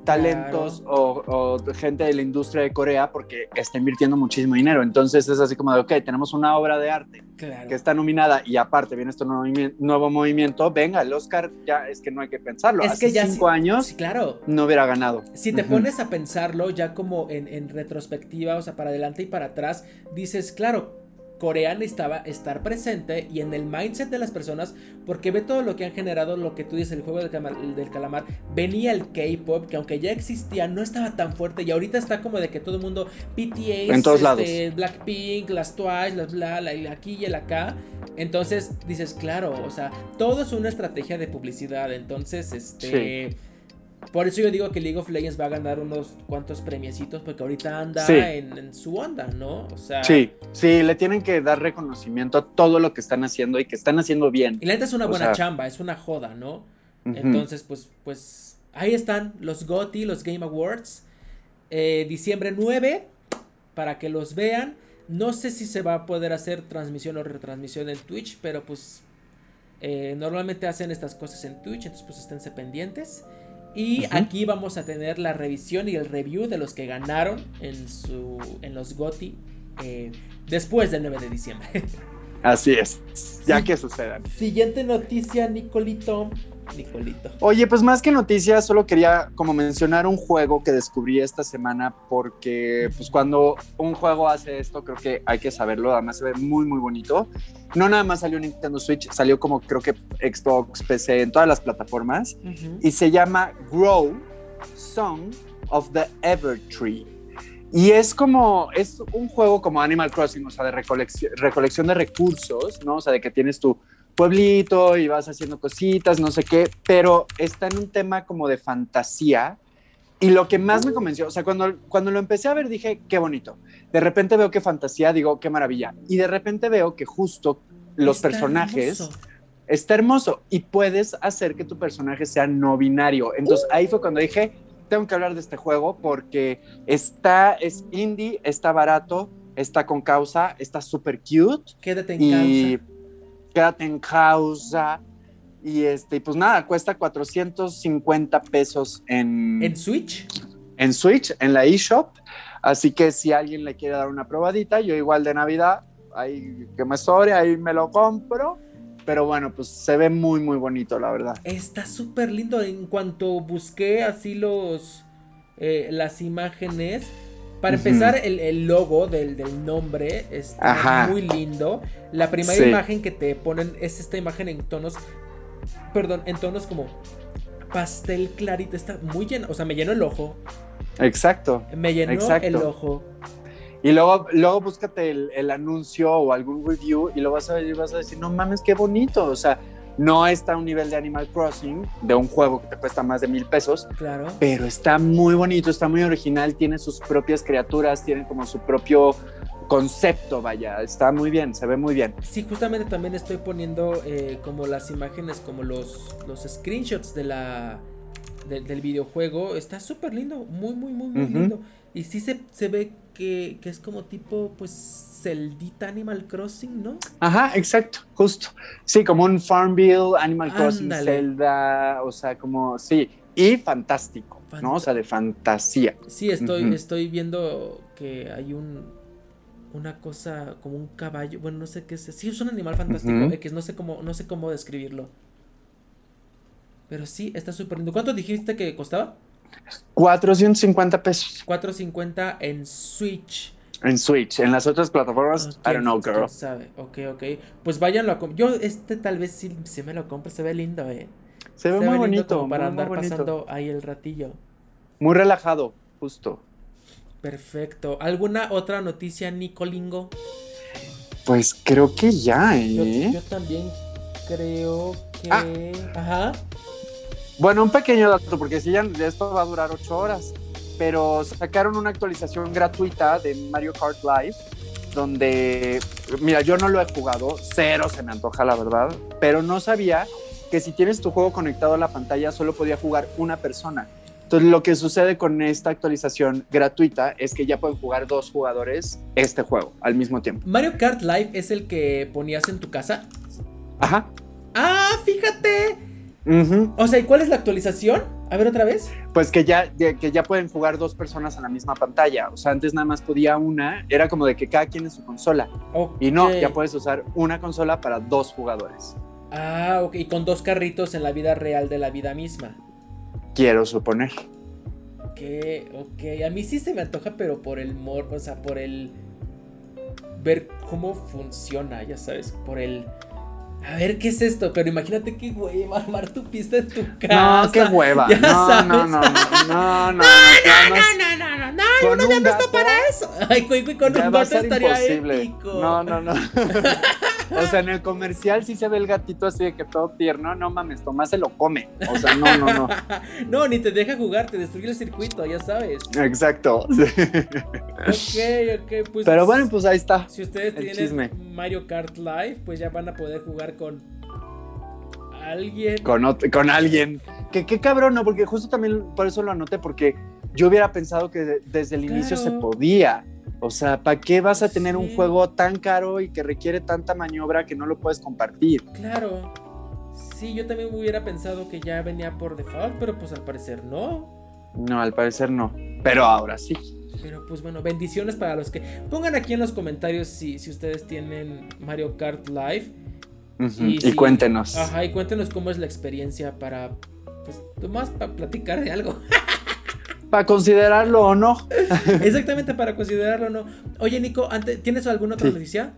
talentos o, gente de la industria de Corea porque está invirtiendo muchísimo dinero. Entonces es así como de, ok, tenemos una obra de arte que está nominada y aparte viene este nuevo, movimiento, venga, el Oscar ya es que no hay que pensarlo. Es Hace que ya cinco años
claro.
no hubiera ganado.
Si te pones a pensarlo ya como en, en retrospectiva, o sea, para adelante y para atrás, dices, claro, Corea necesitaba estar presente y en el mindset de las personas, porque ve todo lo que han generado, lo que tú dices, el juego del, calamar, venía el K-pop, que aunque ya existía, no estaba tan fuerte y ahorita está como de que todo el mundo, BTS,
en todos lados.
Este, Blackpink, las Twice, las bla, la, aquí y el acá. Entonces dices, claro, o sea, todo es una estrategia de publicidad. Entonces, este. Por eso yo digo que League of Legends va a ganar unos cuantos premiecitos porque ahorita anda en, su onda, ¿no? O sea,
sí, sí, le tienen que dar reconocimiento a todo lo que están haciendo y que están haciendo bien.
Y la neta es una buena chamba, es una joda, ¿no? Entonces, pues, pues ahí están los GOTY, los Game Awards. Eh, diciembre 9, para que los vean. No sé si se va a poder hacer transmisión o retransmisión en Twitch, pero pues eh, normalmente hacen estas cosas en Twitch, entonces pues esténse pendientes. Y aquí vamos a tener la revisión y el review de los que ganaron en, su, en los GOTI eh, después del 9 de diciembre.
Así es, ya que sucedan.
Siguiente noticia, Nicolito. Nicolito.
Oye, pues más que noticias, solo quería como mencionar un juego que descubrí esta semana porque pues cuando un juego hace esto creo que hay que saberlo, además se ve muy muy bonito. No nada más salió Nintendo Switch, salió como creo que Xbox, PC, en todas las plataformas y se llama Grow Song of the Evertree. Y es como, es un juego como Animal Crossing, o sea, de recolección, recolección de recursos, ¿no? O sea, de que tienes tu pueblito y vas haciendo cositas, no sé qué, pero está en un tema como de fantasía. Y lo que más me convenció, o sea, cuando, cuando lo empecé a ver dije, qué bonito. De repente veo que fantasía, digo, qué maravilla. Y de repente veo que justo los personajes... Está hermoso y puedes hacer que tu personaje sea no binario. Entonces ahí fue cuando dije, tengo que hablar de este juego porque está, es indie, está barato, está con causa, está súper cute.
Quédate en y, causa.
Quédate en causa. Y este, pues nada, cuesta 450 pesos en.
¿En Switch?
En Switch, en la eShop. Así que si alguien le quiere dar una probadita, yo igual de Navidad, ahí que me sobre, ahí me lo compro pero bueno, pues se ve muy, muy bonito, la verdad.
Está súper lindo. En cuanto busqué así los. Eh, las imágenes. Para empezar, el, logo del, nombre está muy lindo. La primera imagen que te ponen es esta imagen en tonos. Perdón, en tonos como pastel clarito. Está muy lleno. O sea, me llenó el ojo.
Exacto.
Me llenó el ojo.
Y luego, luego búscate el, anuncio o algún review y lo vas a ver y vas a decir, no mames, qué bonito. O sea, no está a un nivel de Animal Crossing, de un juego que te cuesta más de mil pesos.
Claro.
Pero está muy bonito, está muy original, tiene sus propias criaturas, tiene como su propio concepto, vaya, está muy bien, se ve muy bien.
Sí, justamente también estoy poniendo eh, como las imágenes, como los, los screenshots de la, del videojuego. Está súper lindo, muy, muy, muy, muy lindo. Y sí se, se ve que, es como tipo, pues, Celdita Animal Crossing, ¿no?
Ajá, exacto, justo. Sí, como un Farmville, Animal Crossing, Zelda, o sea, como, sí, y fantástico, ¿no? O sea, de fantasía.
Sí, estoy, estoy viendo que hay un, una cosa como un caballo, bueno, no sé qué es, sí, es un animal fantástico, que no sé cómo, no sé cómo describirlo. Pero sí, está súper lindo. ¿Cuánto dijiste que costaba?
450 pesos.
450 en Switch.
En Switch, en las otras plataformas, I don't know, girl.
Sabe. Ok, ok. Pues váyanlo a comprar. Yo, este tal vez sí, me lo compro, se ve lindo, eh.
Se ve muy bonito.
para andar pasando ahí el ratillo.
Muy relajado, justo.
Perfecto. ¿Alguna otra noticia, Nicolingo?
Pues creo que ya,
¿eh? Yo, también creo que. Ah. Ajá.
Bueno, un pequeño dato, porque si ya esto va a durar ocho horas, pero sacaron una actualización gratuita de Mario Kart Live, donde, mira, yo no lo he jugado, cero se me antoja la verdad, pero no sabía que si tienes tu juego conectado a la pantalla solo podía jugar una persona. Entonces, lo que sucede con esta actualización gratuita es que ya pueden jugar dos jugadores este juego al mismo tiempo.
Mario Kart Live es el que ponías en tu casa.
Ajá.
Ah, fíjate. O sea, ¿y cuál es la actualización? A ver otra vez.
Pues que ya, que ya pueden jugar dos personas en la misma pantalla. O sea, antes nada más podía una, era como de que cada quien en su consola. Y no, ya puedes usar una consola para dos jugadores.
Ah, ok, y con dos carritos en la vida real de la vida misma.
Quiero suponer.
Ok, ok. A mí sí se me antoja, pero por el mor, o sea, por el ver cómo funciona, ya sabes, por el a ver qué es esto, pero imagínate qué hueva armar tu pista en tu casa.
No, qué hueva. No, no, no, no, no, no, no, no, no,
no, no, no, no, uno ya no está para eso. Ay, con un gato estaría épico.
No, no, no. O sea, en el comercial sí se ve el gatito así de que todo tierno. No mames, Tomás se lo come. O sea, no, no, no.
no, ni te deja jugar, te destruye el circuito, ya sabes.
Exacto.
ok, ok, pues.
Pero bueno, pues ahí está.
Si ustedes tienen Mario Kart Live, pues ya van a poder jugar con alguien.
Con, con alguien. Que qué cabrón, ¿no? Porque justo también por eso lo anoté, porque yo hubiera pensado que desde el inicio se podía. O sea, ¿para qué vas a tener un juego tan caro y que requiere tanta maniobra que no lo puedes compartir?
Claro. sí, yo también hubiera pensado que ya venía por default, pero pues al parecer no.
No, al parecer no. Pero ahora sí.
Pero pues bueno, bendiciones para los que. Pongan aquí en los comentarios si, si ustedes tienen Mario Kart Live.
y, cuéntenos.
Ajá, y cuéntenos cómo es la experiencia para. Pues más para platicar de algo.
para considerarlo o no.
Exactamente, para considerarlo o no. Oye, Nico, antes, ¿tienes alguna otra noticia?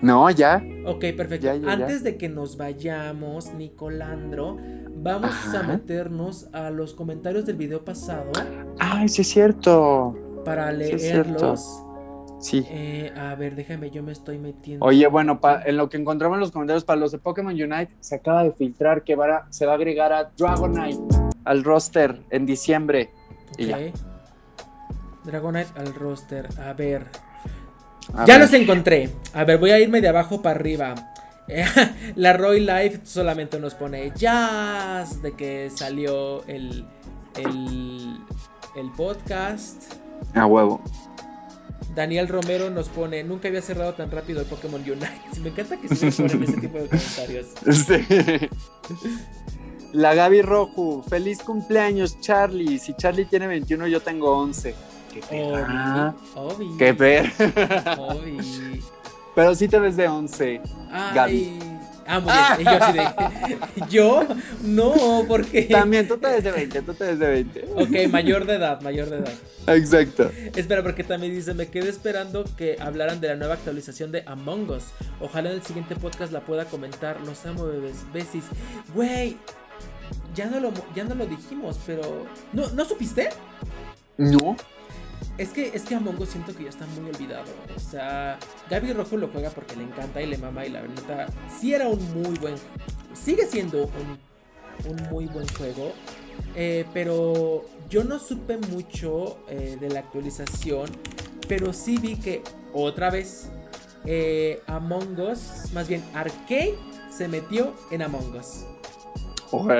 No, ya.
Ok, perfecto. Antes de que nos vayamos, Nicolandro, vamos a meternos a los comentarios del video pasado.
Ay, sí es cierto.
Para leerlos.
Sí.
Eh, a ver, déjame, yo me estoy metiendo.
Oye, bueno, en lo que encontramos en los comentarios para los de Pokémon Unite, se acaba de filtrar que se va a agregar a Dragonite al roster en diciembre. Ok.
Dragonite al roster. A ver ya los encontré. A ver, voy a irme de abajo para arriba. la Roy Life solamente nos pone jazz de que salió el, el, el podcast.
A huevo.
Daniel Romero nos pone, nunca había cerrado tan rápido el Pokémon Unite. Me encanta que se ponen ese tipo de comentarios.
La Gaby Rojo, feliz cumpleaños Charlie. Si Charlie tiene 21, yo tengo 11. Qué ver. Pero sí te ves de 11, Gaby.
Ah, muy bien. Yo, de, yo, no, porque.
También tú te ves de 20, tú te ves de 20.
Ok, mayor de edad, mayor de edad.
Exacto.
Espera, porque también dice: Me quedé esperando que hablaran de la nueva actualización de Among Us. Ojalá en el siguiente podcast la pueda comentar. Los amo, bebés. Besis. Güey, ya no lo, ya no lo dijimos, pero. ¿No, ¿No supiste?
No.
Es que, es que Among Us siento que ya está muy olvidado. O sea, Gaby Rojo lo juega porque le encanta y le mama y la verdad sí era un muy buen Sigue siendo un, muy buen juego. Eh, pero yo no supe mucho eh, de la actualización. Pero sí vi que otra vez eh, Among Us, más bien Arcade, se metió en Among Us.
Ok.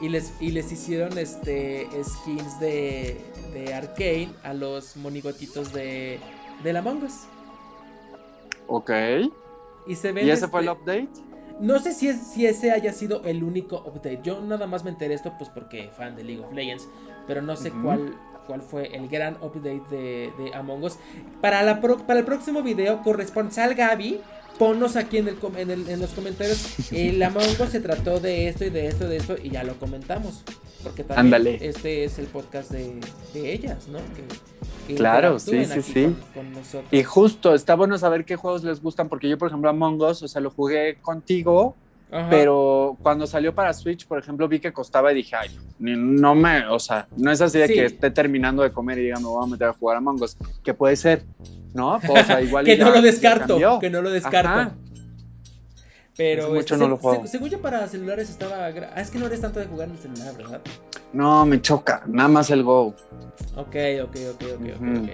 Y les, y les hicieron este skins de, de Arcane a los monigotitos de, de la Among Us.
Ok.
Y, se
ese fue el este, update?
No sé si, es, si ese haya sido el único update. Yo nada más me enteré esto pues porque fan de League of Legends. Pero no sé cuál, cuál fue el gran update de, de Among Us. Para, la para el próximo video, corresponsal Gaby ponnos aquí en, el, en, los comentarios. El Among Us se trató de esto y de esto y de esto y ya lo comentamos. Porque también este es el podcast de, ellas, ¿no?
claro, sí, sí, sí. y justo, está bueno saber qué juegos les gustan, porque yo, por ejemplo, Among Us, o sea, lo jugué contigo, pero cuando salió para Switch, por ejemplo, vi que costaba y dije, ay, no me, o sea, no es así de que esté terminando de comer y diga, me voy a meter a jugar a Among Us, que puede ser, ¿no?
Pues, o sea, igual que, no lo descarto, que no lo descarto. Pero este, no lo juego. según yo para celulares estaba... Ah, es que no eres tanto de jugar en el celular, ¿verdad?
No, me choca, nada más el Go.
Ok, ok, ok, ok, ok.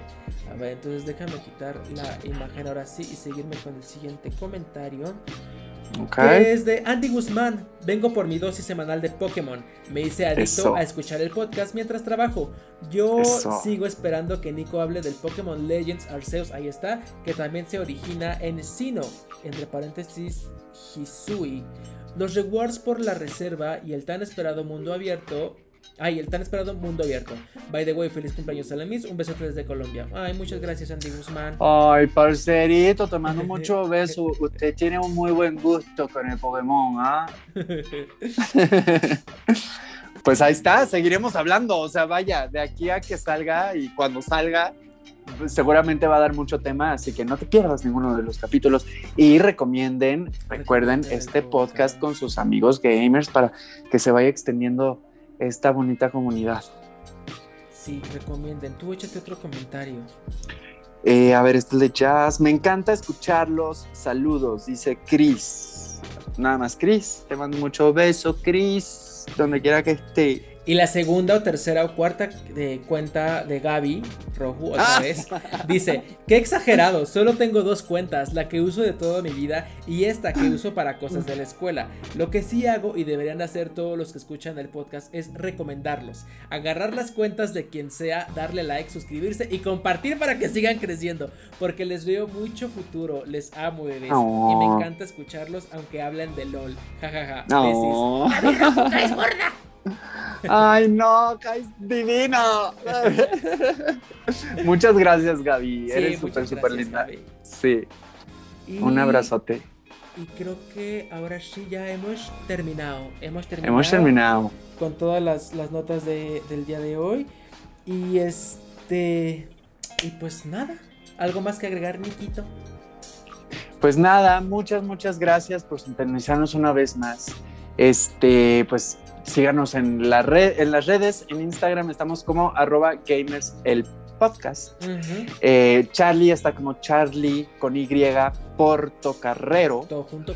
A ver, entonces déjame quitar la imagen ahora sí y seguirme con el siguiente comentario. Okay. es de Andy Guzmán. Vengo por mi dosis semanal de Pokémon. Me hice adicto a escuchar el podcast mientras trabajo. Yo sigo esperando que Nico hable del Pokémon Legends Arceus. Ahí está. Que también se origina en Sino. Entre paréntesis, Hisui. Los rewards por la reserva y el tan esperado mundo abierto. Ay, el tan esperado mundo abierto. By the way, feliz cumpleaños a la Miss. Un besote desde Colombia. Ay, muchas gracias, Andy Guzmán.
Ay, parcerito, te mando mucho beso. Usted tiene un muy buen gusto con el Pokémon, ¿ah? pues ahí está, seguiremos hablando. O sea, vaya, de aquí a que salga y cuando salga, seguramente va a dar mucho tema, así que no te pierdas ninguno de los capítulos y recomienden, recuerden este podcast con sus amigos gamers para que se vaya extendiendo esta bonita comunidad.
Sí, recomienden. Tú échate otro comentario.
Eh, a ver, este de jazz. Me encanta escucharlos. Saludos, dice Chris. Nada más, Chris. Te mando mucho beso, Chris. Donde quiera que esté.
Y la segunda o tercera o cuarta de cuenta de Gaby, Rojo, otra ah. vez, dice, qué exagerado, solo tengo dos cuentas, la que uso de toda mi vida y esta que uso para cosas de la escuela. Lo que sí hago y deberían hacer todos los que escuchan el podcast es recomendarlos, agarrar las cuentas de quien sea, darle like, suscribirse y compartir para que sigan creciendo, porque les veo mucho futuro, les amo bebés y me encanta escucharlos aunque hablen de LOL. Jajaja.
No. gorda! Ay, no, divino. muchas gracias, Gaby. Eres súper, súper linda. Sí. Un abrazote.
Y creo que ahora sí ya hemos terminado. Hemos terminado.
Hemos terminado.
Con todas las, notas del día de hoy. Y este. Y pues nada. ¿Algo más que agregar, Nikito?
Pues nada, muchas, muchas gracias por sintonizarnos una vez más. Este, pues síganos en, la red, en las redes, en Instagram estamos como arroba gamers el podcast. Eh, Charlie está como Charlie con Y Portocarrero.
Todo junto.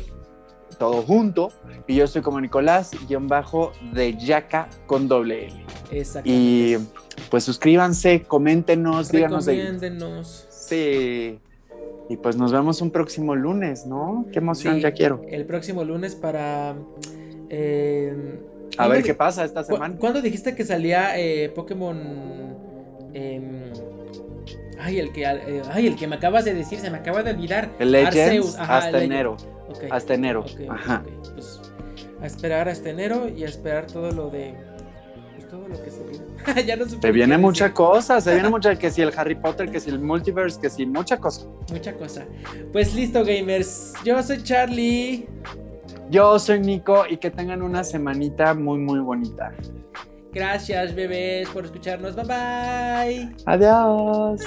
Todo junto. Y yo estoy como Nicolás, guion bajo de Yaca con doble L. Y pues suscríbanse, coméntenos, díganos. Sí. Y pues nos vemos un próximo lunes, ¿no? Qué emoción, ya quiero.
El próximo lunes para... Eh,
a ver qué pasa esta semana.
¿Cuándo dijiste que salía eh, Pokémon? Em, ay, el que, eh, ay, el que me acabas de decir, se me acaba de olvidar.
Legends hasta enero. Hasta enero. Ajá.
Pues, a esperar hasta enero y a esperar todo lo de pues, todo lo que se viene. ya no
se viene mucha cosa, se viene mucha, que si el Harry Potter, que si el multiverse, que si mucha cosa.
Mucha cosa. Pues listo, gamers. Yo soy Charlie.
Yo soy Nico y que tengan una semanita muy, muy bonita.
Gracias, bebés, por escucharnos. Bye bye.
Adiós.